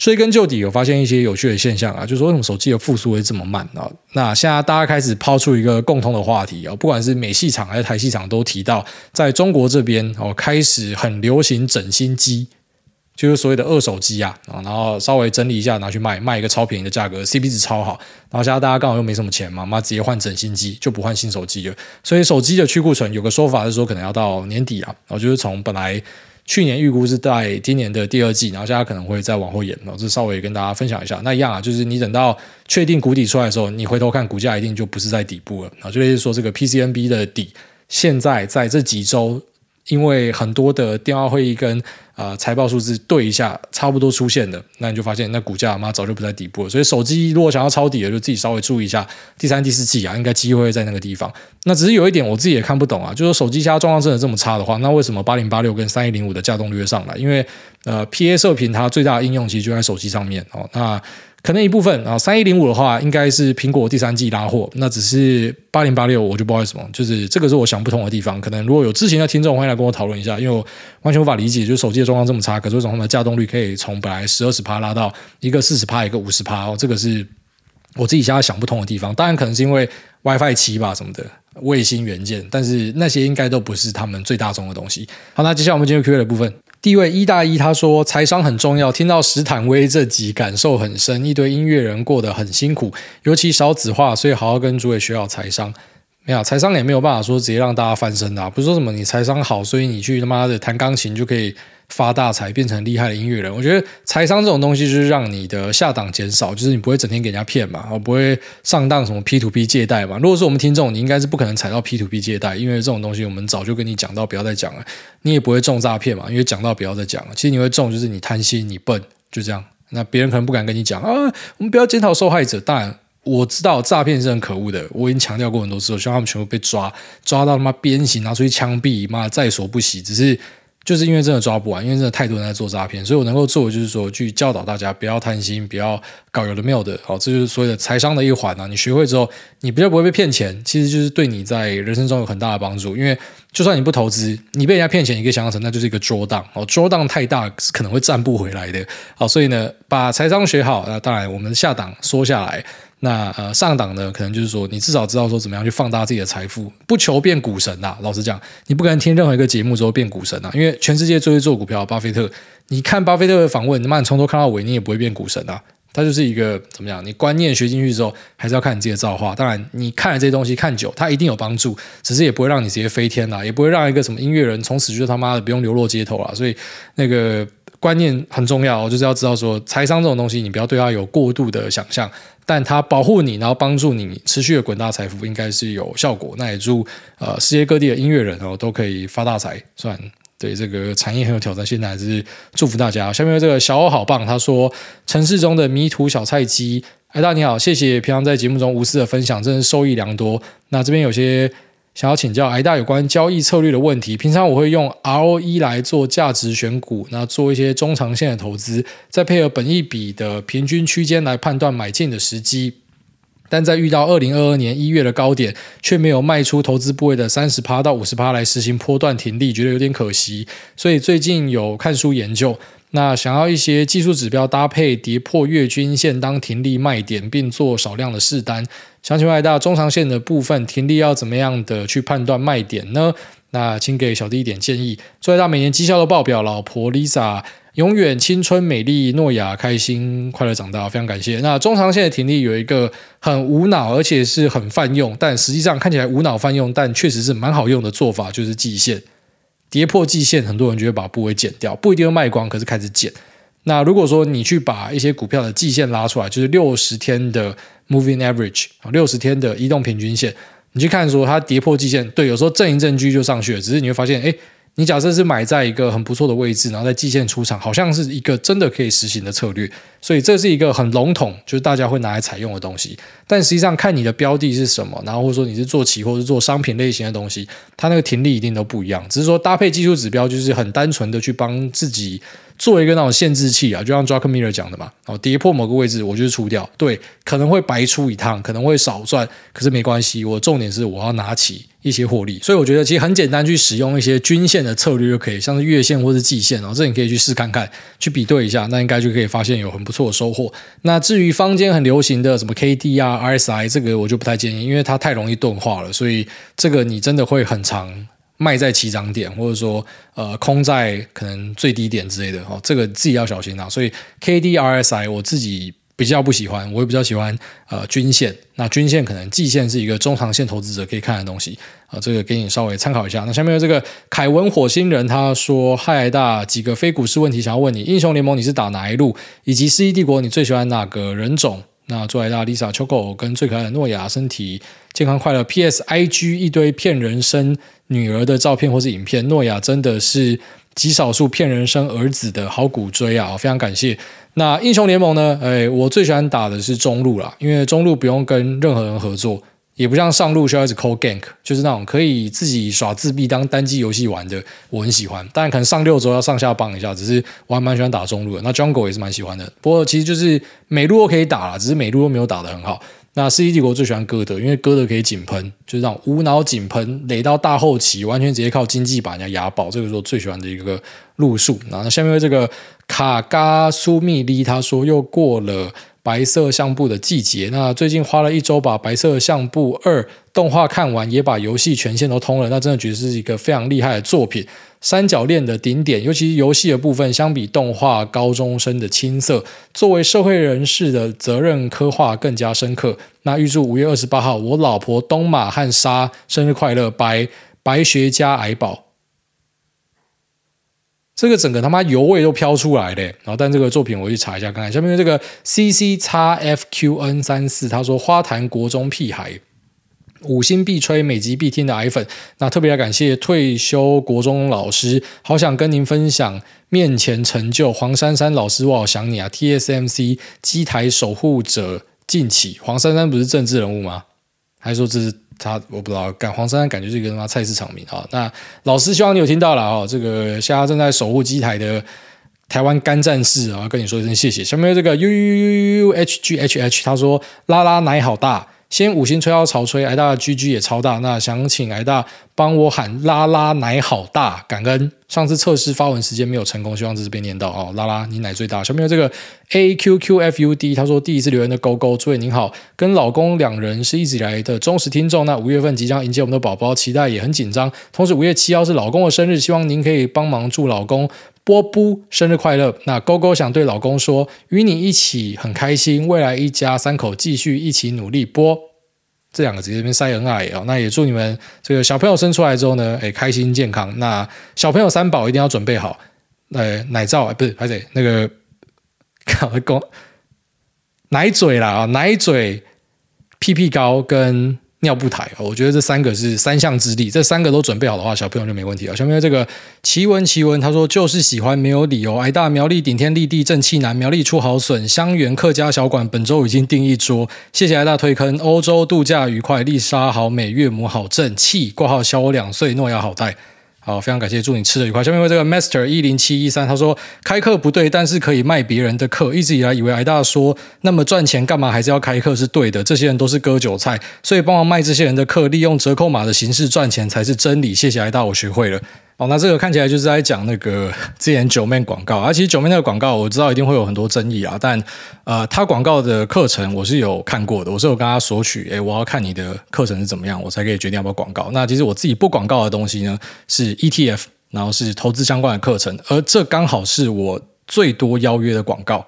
追根究底，有发现一些有趣的现象啊，就是说为什么手机的复苏会这么慢啊？那现在大家开始抛出一个共通的话题啊，不管是美系厂还是台系厂都提到，在中国这边哦开始很流行整新机，就是所谓的二手机啊，然后稍微整理一下拿去卖，卖一个超便宜的价格，CP 值超好。然后现在大家刚好又没什么钱嘛，妈直接换整新机，就不换新手机了。所以手机的去库存有个说法是说，可能要到年底啊，然后就是从本来。去年预估是在今年的第二季，然后现在可能会再往后延，然后这稍微跟大家分享一下。那一样啊，就是你等到确定谷底出来的时候，你回头看股价一定就不是在底部了啊，就是说这个 PCNB 的底现在在这几周。因为很多的电话会议跟呃财报数字对一下，差不多出现的，那你就发现那股价嘛早就不在底部了。所以手机如果想要抄底的，就自己稍微注意一下第三、第四季啊，应该机会在那个地方。那只是有一点我自己也看不懂啊，就是手机现在状况真的这么差的话，那为什么八零八六跟三一零五的稼动率上来？因为呃 PA 射频它最大的应用其实就在手机上面哦，那。可能一部分啊，三一零五的话，应该是苹果第三季拉货，那只是八零八六，我就不知道为什么，就是这个是我想不通的地方。可能如果有知情的听众，欢迎来跟我讨论一下，因为我完全无法理解，就是手机的状况这么差，可是为什么它的架动率可以从本来十二十趴拉到一个四十趴，一个五十趴哦，这个是我自己现在想不通的地方。当然，可能是因为 WiFi 七吧什么的卫星元件，但是那些应该都不是他们最大宗的东西。好，那接下来我们进入 Q&A 的部分。第一位一大一他说财商很重要，听到史坦威这集感受很深，一堆音乐人过得很辛苦，尤其少子化，所以好好跟诸位学好财商。没有财商也没有办法说直接让大家翻身的，不是说什么你财商好，所以你去他妈的弹钢琴就可以。发大财变成厉害的音乐人，我觉得财商这种东西就是让你的下档减少，就是你不会整天给人家骗嘛，不会上当什么 P to P 借贷嘛。如果是我们听众，你应该是不可能踩到 P to P 借贷，因为这种东西我们早就跟你讲到不要再讲了。你也不会中诈骗嘛，因为讲到不要再讲了。其实你会中，就是你贪心、你笨，就这样。那别人可能不敢跟你讲啊，我们不要检讨受害者。当然我知道诈骗是很可恶的，我已经强调过很多次，我希望他们全部被抓，抓到他妈鞭刑，拿出去枪毙，妈在所不惜。只是。就是因为真的抓不完，因为真的太多人在做诈骗，所以我能够做的就是说，去教导大家不要贪心，不要搞有的没有的。好，这就是所谓的财商的一环啊。你学会之后，你比较不会被骗钱，其实就是对你在人生中有很大的帮助。因为就算你不投资，你被人家骗钱，你可以想象成那就是一个 drawdown 哦桌档太大是可能会赚不回来的。好，所以呢，把财商学好，那当然我们下档缩下来。那呃上档呢，可能就是说，你至少知道说怎么样去放大自己的财富，不求变股神呐。老实讲，你不可能听任何一个节目之后变股神呐，因为全世界最会做股票，巴菲特，你看巴菲特的访问，你妈你从头看到尾，你也不会变股神啊。他就是一个怎么样，你观念学进去之后，还是要看你自己的造化。当然，你看了这些东西看久，它一定有帮助，只是也不会让你直接飞天啦，也不会让一个什么音乐人从此就他妈的不用流落街头了。所以那个。观念很重要，就是要知道说财商这种东西，你不要对它有过度的想象，但它保护你，然后帮助你持续的滚大财富，应该是有效果。那也祝呃世界各地的音乐人哦都可以发大财。虽然对这个产业很有挑战，现在还是祝福大家。下面这个小欧好棒，他说城市中的迷途小菜鸡，哎大你好，谢谢平常在节目中无私的分享，真是受益良多。那这边有些。想要请教癌大有关交易策略的问题。平常我会用 ROE 来做价值选股，那做一些中长线的投资，再配合本益比的平均区间来判断买进的时机。但在遇到二零二二年一月的高点，却没有卖出投资部位的三十趴到五十趴来实行波段停利，觉得有点可惜。所以最近有看书研究。那想要一些技术指标搭配跌破月均线当停利卖点，并做少量的试单。想请问癌大中长线的部分停利要怎么样的去判断卖点呢？那请给小弟一点建议。最大每年绩效都爆表，老婆 Lisa 永远青春美丽、诺亚开心快乐长大，非常感谢。那中长线的停利有一个很无脑，而且是很泛用，但实际上看起来无脑泛用，但确实是蛮好用的做法，就是季线。跌破季线，很多人就会把部位减掉，不一定会卖光，可是开始减。那如果说你去把一些股票的季线拉出来，就是六十天的 moving average，六十天的移动平均线，你去看说它跌破季线，对，有时候震一震居就上去了，只是你会发现，哎。你假设是买在一个很不错的位置，然后在季线出场，好像是一个真的可以实行的策略。所以这是一个很笼统，就是大家会拿来采用的东西。但实际上看你的标的是什么，然后或者说你是做期货，是做商品类型的东西，它那个停利一定都不一样。只是说搭配技术指标，就是很单纯的去帮自己。做一个那种限制器啊，就像 Druckenmiller 讲的嘛，哦，跌破某个位置，我就是出掉，对，可能会白出一趟，可能会少赚，可是没关系，我重点是我要拿起一些获利，所以我觉得其实很简单，去使用一些均线的策略就可以，像是月线或是季线哦，这你可以去试看看，去比对一下，那应该就可以发现有很不错的收获。那至于坊间很流行的什么 KD 啊、RSI，这个我就不太建议，因为它太容易钝化了，所以这个你真的会很长。卖在起涨点，或者说呃空在可能最低点之类的，哦，这个自己要小心啊。所以 K D R S I 我自己比较不喜欢，我也比较喜欢呃均线。那均线可能季线是一个中长线投资者可以看的东西啊，这个给你稍微参考一下。那下面这个凯文火星人他说：“嗨，大，几个非股市问题想要问你，英雄联盟你是打哪一路？以及世纪帝国你最喜欢哪个人种？”那祝癌大 Lisa 秋狗跟最可爱的诺亚身体健康快乐。P.S. I.G. 一堆骗人生女儿的照片或是影片，诺亚真的是极少数骗人生儿子的好鼓追啊！非常感谢。那英雄联盟呢？哎，我最喜欢打的是中路啦，因为中路不用跟任何人合作。也不像上路需要一直 call gank，就是那种可以自己耍自闭当单机游戏玩的，我很喜欢。当然可能上六周要上下帮一下，只是我还蛮喜欢打中路的。那 jungle 也是蛮喜欢的，不过其实就是每路都可以打了，只是每路都没有打得很好。那世纪帝国最喜欢歌德，因为歌德可以井喷，就是那种无脑井喷，垒到大后期，完全直接靠经济把人家压爆，这个是我最喜欢的一个路数。然后下面这个卡嘎苏密利他说又过了。白色相簿的季节，那最近花了一周把白色相簿二动画看完，也把游戏全线都通了。那真的觉得是一个非常厉害的作品。三角恋的顶点，尤其是游戏的部分，相比动画高中生的青涩，作为社会人士的责任刻画更加深刻。那预祝五月二十八号我老婆东马和莎生日快乐，白白学家矮宝。这个整个他妈油味都飘出来了，然后但这个作品我去查一下看看。下面这个 C C 叉 F Q N 三四，他说花坛国中屁孩，五星必吹，每集必听的癌粉。那特别要感谢退休国中老师，好想跟您分享面前成就。黄珊珊老师，我好想你啊！T S M C 机台守护者近起，黄珊珊不是政治人物吗？还说这是他我不知道，感黄山感觉是一个他妈菜市场名啊。那老师希望你有听到了啊，这个现在正在守护机台的台湾干战士啊，跟你说一声谢谢。下面这个 U U U U H G H H，他说拉拉奶好大。先五星吹号潮吹，挨大的 GG 也超大。那想请挨大帮我喊拉拉奶好大，感恩。上次测试发文时间没有成功，希望这次被念到哦。拉拉你奶最大。小朋友这个 AQQFUD 他说第一次留言的勾勾，诸位您好，跟老公两人是一直以来的忠实听众。那五月份即将迎接我们的宝宝，期待也很紧张。同时五月七号是老公的生日，希望您可以帮忙祝老公波波生日快乐。那勾勾想对老公说，与你一起很开心，未来一家三口继续一起努力。波。这两个直接边塞恩爱哦，那也祝你们这个小朋友生出来之后呢，哎，开心健康。那小朋友三宝一定要准备好，呃，奶罩不是还得那个，[laughs] 搞个奶嘴啦啊，奶嘴、屁屁膏跟。尿布台，我觉得这三个是三项之力，这三个都准备好的话，小朋友就没问题了。小朋友这个奇闻奇闻，他说就是喜欢没有理由。挨大苗栗顶天立地正气男，苗栗出好笋，香园客家小馆本周已经订一桌，谢谢挨大推坑。欧洲度假愉快，丽莎好美，岳母好正气，挂号小我两岁，诺亚好带。好，非常感谢，祝你吃的愉快。下面为这个 Master 一零七一三，他说开课不对，但是可以卖别人的课。一直以来以为挨大说那么赚钱干嘛还是要开课是对的，这些人都是割韭菜，所以帮忙卖这些人的课，利用折扣码的形式赚钱才是真理。谢谢挨大，我学会了。哦，那这个看起来就是在讲那个之前九妹广告，而、啊、其实九妹那个广告我知道一定会有很多争议啊，但呃，他广告的课程我是有看过的，我是有跟他索取，诶，我要看你的课程是怎么样，我才可以决定要不要广告。那其实我自己不广告的东西呢，是 ETF，然后是投资相关的课程，而这刚好是我最多邀约的广告。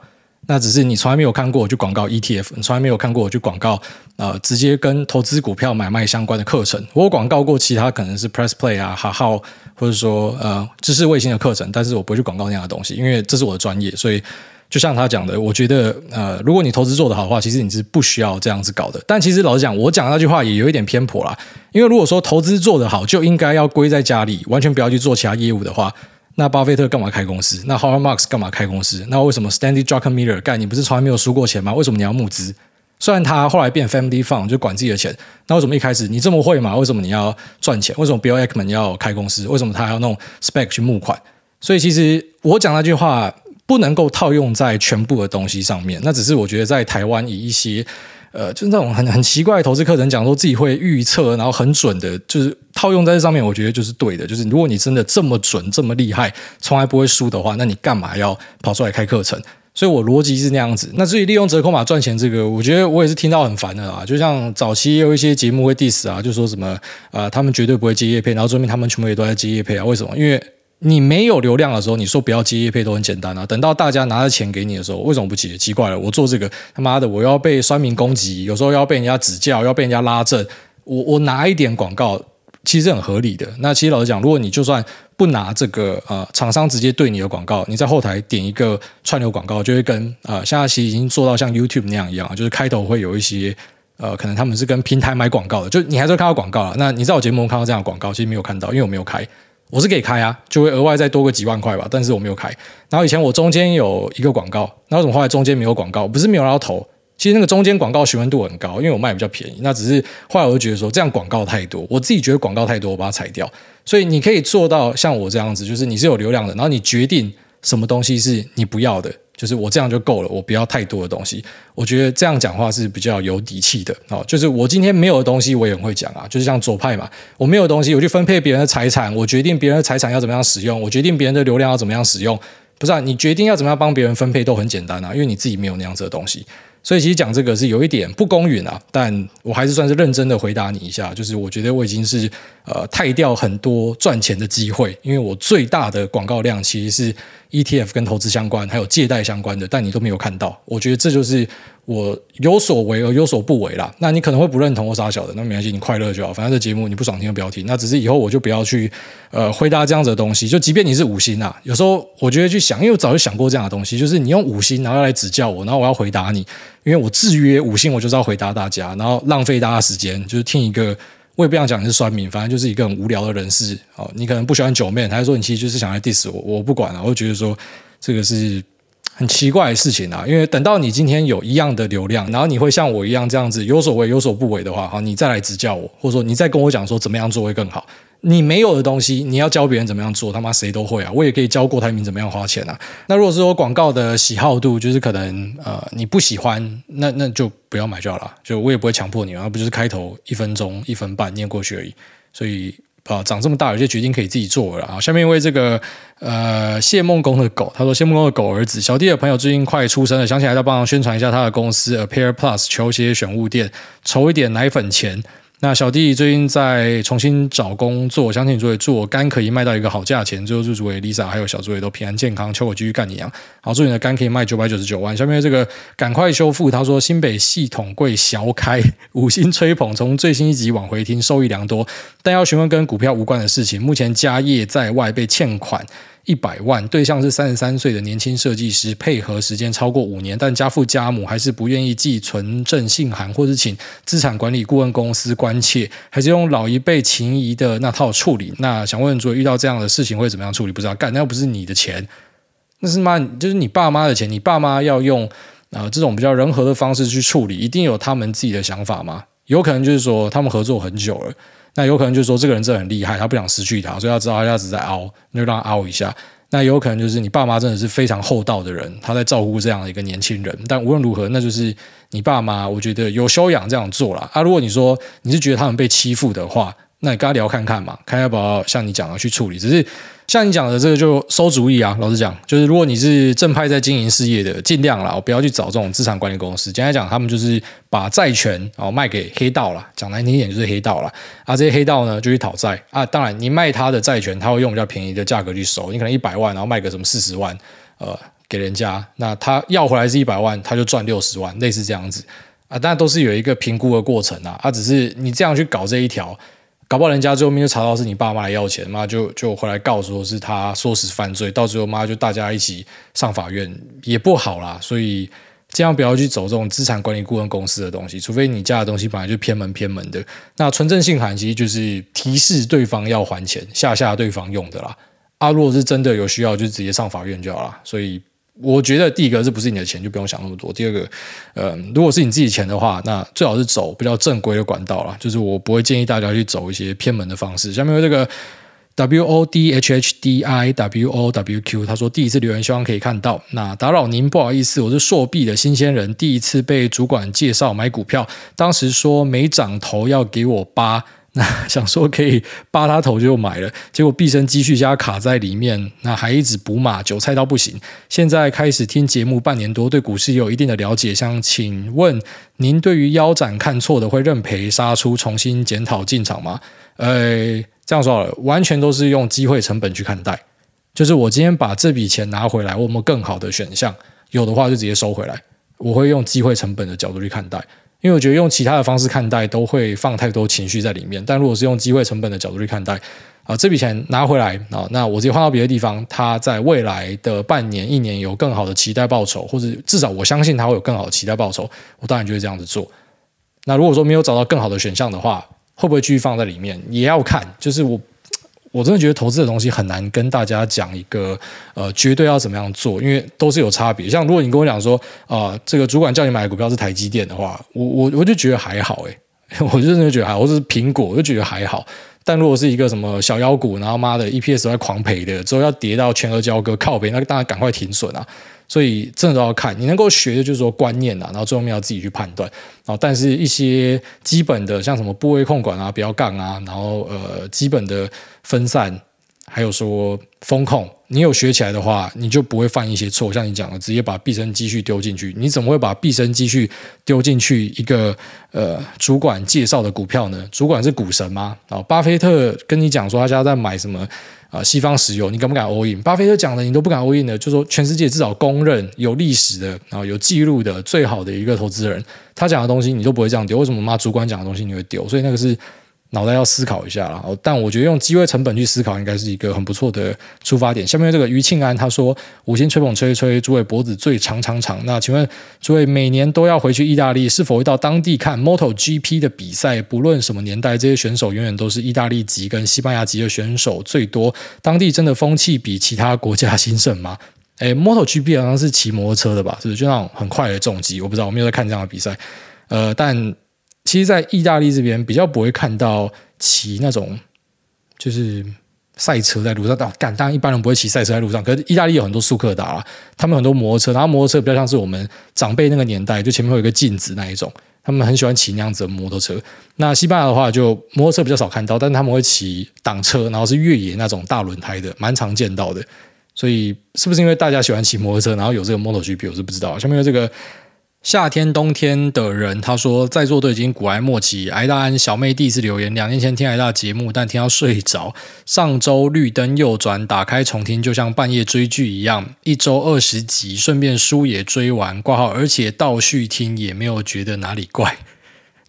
那只是你从来没有看过我去广告 ETF，你从来没有看过我去广告呃直接跟投资股票买卖相关的课程。我有广告过其他可能是 Press Play 啊、哈号或者说呃知识卫星的课程，但是我不会去广告那样的东西，因为这是我的专业。所以就像他讲的，我觉得呃如果你投资做得好的话，其实你是不需要这样子搞的。但其实老实讲，我讲的那句话也有一点偏颇啦，因为如果说投资做得好，就应该要归在家里，完全不要去做其他业务的话。那巴菲特干嘛开公司？那 Howard Marks 干嘛开公司？那为什么 Stanley Druckenmiller 干？你不是从来没有输过钱吗？为什么你要募资？虽然他后来变 Family Fund 就管自己的钱，那为什么一开始你这么会嘛？为什么你要赚钱？为什么 Bill Ackman 要开公司？为什么他要弄 spec 去募款？所以其实我讲那句话不能够套用在全部的东西上面，那只是我觉得在台湾以一些。呃，就是那种很很奇怪的投资课程，讲说自己会预测，然后很准的，就是套用在这上面，我觉得就是对的。就是如果你真的这么准、这么厉害，从来不会输的话，那你干嘛要跑出来开课程？所以我逻辑是那样子。那至于利用折扣码赚钱这个，我觉得我也是听到很烦的啊。就像早期也有一些节目会 diss 啊，就说什么啊、呃，他们绝对不会接业配，然后说明他们全部也都在接业配啊？为什么？因为你没有流量的时候，你说不要接业配都很简单啊。等到大家拿着钱给你的时候，为什么不接？奇怪了，我做这个他妈的，我要被酸民攻击，有时候要被人家指教，要被人家拉正。我我拿一点广告，其实很合理的。那其实老实讲，如果你就算不拿这个呃厂商直接对你的广告，你在后台点一个串流广告，就会跟呃现在其实已经做到像 YouTube 那样一样，就是开头会有一些呃可能他们是跟平台买广告的，就你还是会看到广告了。那你在我节目看到这样的广告，其实没有看到，因为我没有开。我是可以开啊，就会额外再多个几万块吧，但是我没有开。然后以前我中间有一个广告，那为什么后来中间没有广告？不是没有要投，其实那个中间广告询问度很高，因为我卖比较便宜。那只是后来我就觉得说这样广告太多，我自己觉得广告太多，我把它裁掉。所以你可以做到像我这样子，就是你是有流量的，然后你决定什么东西是你不要的。就是我这样就够了，我不要太多的东西。我觉得这样讲话是比较有底气的。哦，就是我今天没有的东西，我也会讲啊。就是像左派嘛，我没有东西，我去分配别人的财产，我决定别人的财产要怎么样使用，我决定别人的流量要怎么样使用。不是啊，你决定要怎么样帮别人分配都很简单啊，因为你自己没有那样子的东西。所以其实讲这个是有一点不公允啊，但我还是算是认真的回答你一下。就是我觉得我已经是呃太掉很多赚钱的机会，因为我最大的广告量其实是。ETF 跟投资相关，还有借贷相关的，但你都没有看到。我觉得这就是我有所为而有所不为啦。那你可能会不认同我傻小的，那没关系，你快乐就好。反正这节目你不爽听就不要听。那只是以后我就不要去呃回答这样子的东西。就即便你是五星啊，有时候我觉得去想，因为我早就想过这样的东西，就是你用五星然后来指教我，然后我要回答你，因为我制约五星，我就是要回答大家，然后浪费大家时间，就是听一个。我不想讲你是酸民，反正就是一个很无聊的人士。哦，你可能不喜欢九妹，他说你其实就是想来 diss 我，我不管了。我就觉得说这个是很奇怪的事情啊，因为等到你今天有一样的流量，然后你会像我一样这样子有所为有所不为的话，好，你再来指教我，或者说你再跟我讲说怎么样做会更好。你没有的东西，你要教别人怎么样做，他妈谁都会啊！我也可以教郭台铭怎么样花钱啊。那如果是说广告的喜好度，就是可能呃你不喜欢，那那就不要买就好了。就我也不会强迫你，而不就是开头一分钟一分半念过去而已。所以啊、长这么大有些决定可以自己做了啊。下面一位这个呃谢梦工的狗，他说谢梦工的狗儿子小弟的朋友最近快出生了，想起来要帮忙宣传一下他的公司 A Pair Plus 球鞋选物店，筹一点奶粉钱。那小弟最近在重新找工作，相信诸位做肝可以卖到一个好价钱。最后祝诸位 Lisa 还有小诸位都平安健康，求我继续干你娘。好，祝你的肝可以卖九百九十九万。下面这个赶快修复，他说新北系统柜小开 [laughs] 五星吹捧，从最新一集往回听受益良多，但要询问跟股票无关的事情。目前家业在外被欠款。一百万，对象是三十三岁的年轻设计师，配合时间超过五年，但家父家母还是不愿意寄存证信函，或是请资产管理顾问公司关切，还是用老一辈情谊的那套处理。那想问，如果遇到这样的事情会怎么样处理？不知道干，那又不是你的钱，那是妈，就是你爸妈的钱，你爸妈要用啊、呃、这种比较人和的方式去处理，一定有他们自己的想法吗？有可能就是说他们合作很久了。那有可能就是说这个人真的很厉害，他不想失去他，所以他知道他一直在凹，那就让他凹一下。那有可能就是你爸妈真的是非常厚道的人，他在照顾这样的一个年轻人。但无论如何，那就是你爸妈，我觉得有修养这样做了啊。如果你说你是觉得他们被欺负的话，那你跟他聊看看嘛，看要不要像你讲的去处理。只是像你讲的这个就馊主意啊。老实讲，就是如果你是正派在经营事业的，尽量啦，不要去找这种资产管理公司。简单讲，他们就是把债权哦卖给黑道了，讲难听一点就是黑道了啊。这些黑道呢就去讨债啊。当然，你卖他的债权，他会用比较便宜的价格去收，你可能一百万，然后卖个什么四十万呃给人家，那他要回来是一百万，他就赚六十万，类似这样子啊。当然都是有一个评估的过程啊。啊，只是你这样去搞这一条。搞不好人家最后面就查到是你爸妈来要钱，妈就就回来告说是他唆使犯罪，到最后妈就大家一起上法院也不好啦。所以尽量不要去走这种资产管理顾问公司的东西，除非你家的东西本来就偏门偏门的。那纯正信函其实就是提示对方要还钱，吓吓对方用的啦。啊，如果是真的有需要，就直接上法院就好了。所以。我觉得第一个，这不是你的钱，就不用想那么多。第二个，呃，如果是你自己钱的话，那最好是走比较正规的管道啦。就是我不会建议大家去走一些偏门的方式。下面有这个 W O D H H D I W O W Q，他说第一次留言，希望可以看到。那打扰您，不好意思，我是硕币的新鲜人，第一次被主管介绍买股票，当时说没涨头要给我八。那 [laughs] 想说可以扒他头就买了，结果毕生积蓄加卡在里面，那还一直补码，韭菜到不行。现在开始听节目半年多，对股市也有一定的了解。想请问您对于腰斩看错的会认赔杀出，重新检讨进场吗？呃，这样说了，完全都是用机会成本去看待。就是我今天把这笔钱拿回来，我有没有更好的选项？有的话就直接收回来。我会用机会成本的角度去看待。因为我觉得用其他的方式看待都会放太多情绪在里面，但如果是用机会成本的角度去看待，啊，这笔钱拿回来啊，那我直接换到别的地方，它在未来的半年、一年有更好的期待报酬，或者至少我相信它会有更好的期待报酬，我当然就会这样子做。那如果说没有找到更好的选项的话，会不会继续放在里面？也要看，就是我。我真的觉得投资的东西很难跟大家讲一个呃绝对要怎么样做，因为都是有差别。像如果你跟我讲说啊、呃，这个主管叫你买的股票是台积电的话，我我我就觉得还好诶，[laughs] 我就真的觉得还好，或是苹果，我就觉得还好。但如果是一个什么小妖股，然后妈的 EPS 在狂赔的，之后要跌到全额交割靠背，那当然赶快停损啊。所以真的都要看，你能够学的就是说观念啊，然后最后面要自己去判断。然后但是一些基本的像什么部位控管啊、不要杠啊，然后呃基本的分散，还有说风控，你有学起来的话，你就不会犯一些错。像你讲的，直接把毕生积蓄丢进去，你怎么会把毕生积蓄丢进去一个呃主管介绍的股票呢？主管是股神吗？啊，巴菲特跟你讲说他家在买什么？啊，西方石油，你敢不敢 all in？巴菲特讲的，你都不敢 all in 的，就说全世界至少公认有历史的，然后有记录的最好的一个投资人，他讲的东西你都不会这样丢，为什么妈主管讲的东西你会丢？所以那个是。脑袋要思考一下了，但我觉得用机会成本去思考，应该是一个很不错的出发点。下面这个于庆安他说：“五星吹捧吹吹，诸位脖子最长长长。那请问诸位每年都要回去意大利，是否会到当地看 MotoGP 的比赛？不论什么年代，这些选手永远都是意大利籍跟西班牙籍的选手最多。当地真的风气比其他国家兴盛吗？” [laughs] 诶，MotoGP 好像是骑摩托车的吧？是不是就那种很快的重机？我不知道，我没有在看这样的比赛。呃，但其实，在意大利这边比较不会看到骑那种就是赛车在路上。但当然一般人不会骑赛车在路上。可是意大利有很多速克达，他们很多摩托车，然后摩托车比较像是我们长辈那个年代，就前面会有一个镜子那一种。他们很喜欢骑那样子的摩托车。那西班牙的话，就摩托车比较少看到，但是他们会骑挡车，然后是越野那种大轮胎的，蛮常见到的。所以是不是因为大家喜欢骑摩托车，然后有这个 MotoGP，我是不知道。下面有这个。夏天、冬天的人，他说在座都已经古癌末期。挨大安小妹第一次留言，两年前听挨大节目，但听到睡着。上周绿灯右转，打开重听，就像半夜追剧一样，一周二十集，顺便书也追完，挂号，而且倒叙听也没有觉得哪里怪。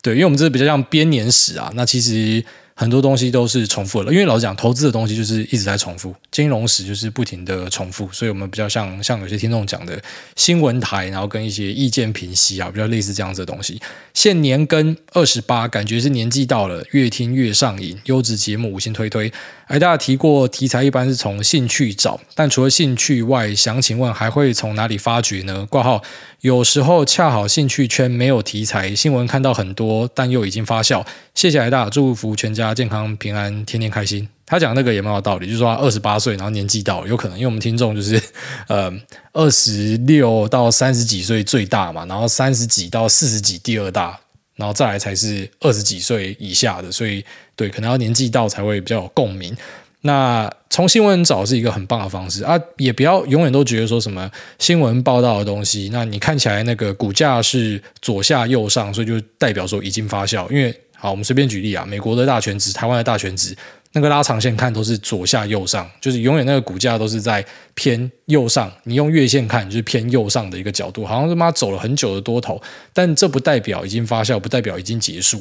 对，因为我们这比较像编年史啊，那其实。很多东西都是重复了，因为老实讲，投资的东西就是一直在重复，金融史就是不停的重复，所以我们比较像像有些听众讲的新闻台，然后跟一些意见评析啊，比较类似这样子的东西。现年跟二十八，感觉是年纪到了，越听越上瘾，优质节目五星推推。哎，大家提过题材一般是从兴趣找，但除了兴趣外，想请问还会从哪里发掘呢？挂号，有时候恰好兴趣圈没有题材，新闻看到很多，但又已经发酵。谢谢哎大，祝福全家健康平安，天天开心。他讲那个也蛮有道理，就是说二十八岁，然后年纪到了，有可能，因为我们听众就是呃二十六到三十几岁最大嘛，然后三十几到四十几第二大。然后再来才是二十几岁以下的，所以对，可能要年纪到才会比较有共鸣。那从新闻找是一个很棒的方式啊，也不要永远都觉得说什么新闻报道的东西，那你看起来那个股价是左下右上，所以就代表说已经发酵。因为好，我们随便举例啊，美国的大权值，台湾的大权值。那个拉长线看都是左下右上，就是永远那个股价都是在偏右上。你用月线看就是偏右上的一个角度，好像他妈走了很久的多头，但这不代表已经发酵，不代表已经结束。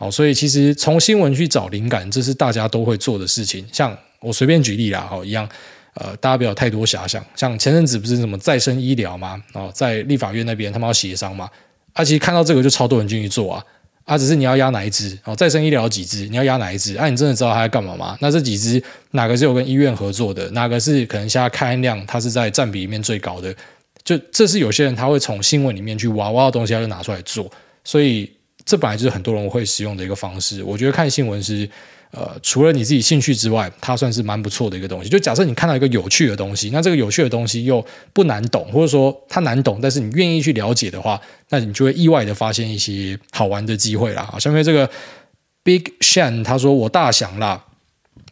好，所以其实从新闻去找灵感，这是大家都会做的事情。像我随便举例啦，好一样，呃，大家不要太多遐想。像前阵子不是什么再生医疗吗？哦，在立法院那边他们要协商嘛，啊，其实看到这个就超多人进去做啊。啊，只是你要压哪一支？哦，再生医疗几支？你要压哪一支？啊，你真的知道他在干嘛吗？那这几支哪个是有跟医院合作的？哪个是可能现在开案量它是在占比里面最高的？就这是有些人他会从新闻里面去挖挖到东西，他就拿出来做。所以这本来就是很多人会使用的一个方式。我觉得看新闻是。呃，除了你自己兴趣之外，它算是蛮不错的一个东西。就假设你看到一个有趣的东西，那这个有趣的东西又不难懂，或者说它难懂，但是你愿意去了解的话，那你就会意外的发现一些好玩的机会啦。好，下面这个 Big Shan 他说：“我大想啦，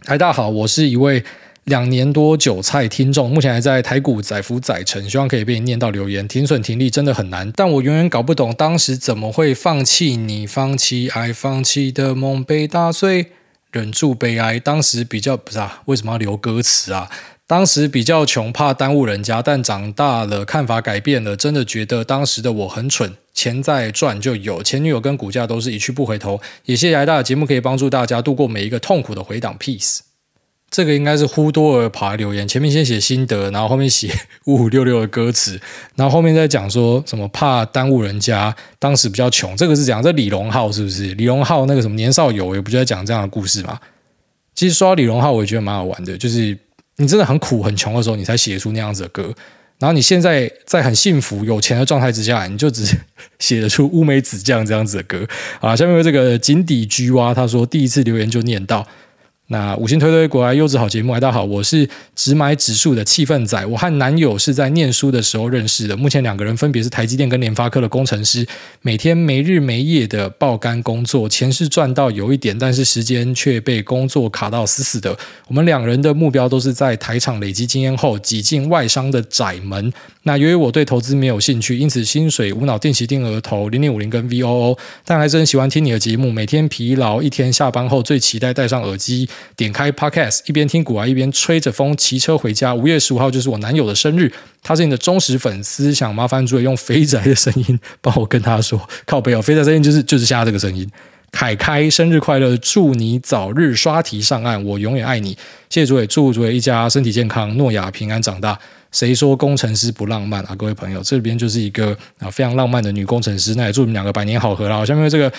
嗨，大家好，我是一位两年多韭菜听众，目前还在台股载浮载沉，希望可以被念到留言。停损停利真的很难，但我永远搞不懂当时怎么会放弃你，放弃爱，放弃的梦被打碎。”忍住悲哀，当时比较不是啊，为什么要留歌词啊？当时比较穷，怕耽误人家，但长大了看法改变了，真的觉得当时的我很蠢。钱再赚就有，前女友跟股价都是一去不回头。也谢谢来大的节目，可以帮助大家度过每一个痛苦的回档。Peace。这个应该是呼多尔爬留言，前面先写心得，然后后面写五五六六的歌词，然后后面再讲说什么怕耽误人家，当时比较穷，这个是讲这李荣浩是不是？李荣浩那个什么年少有为不就在讲这样的故事吗？其实说到李荣浩，我也觉得蛮好玩的，就是你真的很苦很穷的时候，你才写出那样子的歌，然后你现在在很幸福有钱的状态之下，你就只写得出乌梅子酱这样子的歌啊。下面有这个井底居蛙，他说第一次留言就念到。那五星推推国外优质好节目，大家好，我是只买指数的气氛仔。我和男友是在念书的时候认识的，目前两个人分别是台积电跟联发科的工程师，每天没日没夜的爆肝工作，钱是赚到有一点，但是时间却被工作卡到死死的。我们两人的目标都是在台厂累积经验后挤进外商的窄门。那由于我对投资没有兴趣，因此薪水无脑定期定额投零零五零跟 VOO，但还是很喜欢听你的节目。每天疲劳一天下班后，最期待戴上耳机，点开 Podcast，一边听股啊，一边吹着风骑车回家。五月十五号就是我男友的生日，他是你的忠实粉丝，想麻烦诸位用肥宅的声音帮我跟他说，靠北哦，肥宅声音就是就是现在这个声音。凯开生日快乐，祝你早日刷题上岸，我永远爱你。谢谢诸位，祝诸位一家身体健康，诺亚平安长大。谁说工程师不浪漫啊？各位朋友，这边就是一个啊非常浪漫的女工程师。那也祝你们两个百年好合啦。下面这个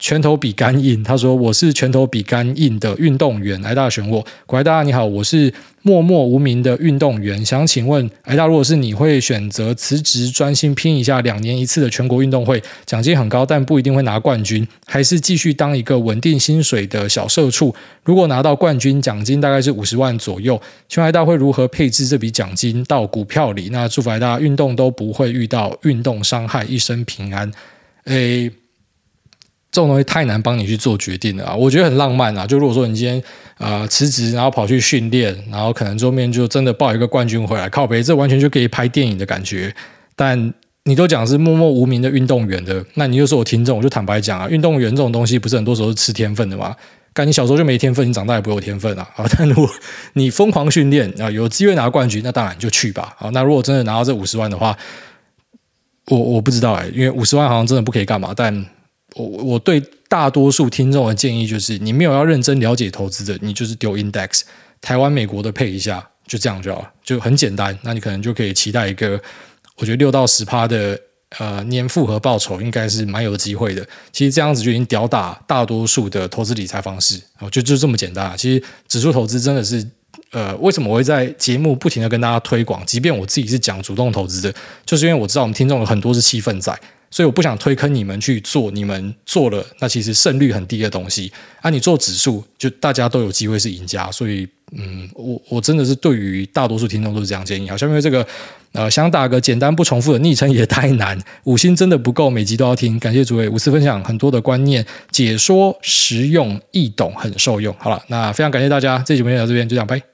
拳头比肝硬，他说我是拳头比肝硬的运动员，癌大选我，国大你好，我是默默无名的运动员，想请问癌大，如果是你会选择辞职专心拼一下两年一次的全国运动会，奖金很高，但不一定会拿冠军，还是继续当一个稳定薪水的小社畜？如果拿到冠军，奖金大概是五十万左右，请问癌大会如何配置这笔奖金到股票里？那祝福癌大运动都不会遇到运动伤害，一生平安。诶。这种东西太难帮你去做决定了啊！我觉得很浪漫啊。就如果说你今天呃辞职，然后跑去训练，然后可能后面就真的抱一个冠军回来，靠北，这完全就可以拍电影的感觉。但你都讲是默默无名的运动员的，那你又是我听众，我就坦白讲啊，运动员这种东西不是很多时候是吃天分的吗？干你小时候就没天分，你长大也不有天分啊！啊，[laughs] 但如果你疯狂训练啊，有机会拿冠军，那当然就去吧。啊，那如果真的拿到这五十万的话，我我不知道哎、因为五十万好像真的不可以干嘛，但。我我对大多数听众的建议就是，你没有要认真了解投资的，你就是丢 index，台湾、美国的配一下，就这样就好了，就很简单。那你可能就可以期待一个，我觉得六到十趴的呃年复合报酬，应该是蛮有机会的。其实这样子就已经吊打大多数的投资理财方式，就就这么简单。其实指数投资真的是，呃，为什么我会在节目不停的跟大家推广？即便我自己是讲主动投资的，就是因为我知道我们听众有很多是气氛仔。所以我不想推坑你们去做，你们做了那其实胜率很低的东西啊！你做指数，就大家都有机会是赢家。所以，嗯，我我真的是对于大多数听众都是这样建议。好，下面这个呃，想打个简单不重复的昵称也太难，[laughs] 五星真的不够，每集都要听。感谢诸位无私分享很多的观念，解说实用易懂，很受用。好了，那非常感谢大家，这集节目到这边，就这样，拜。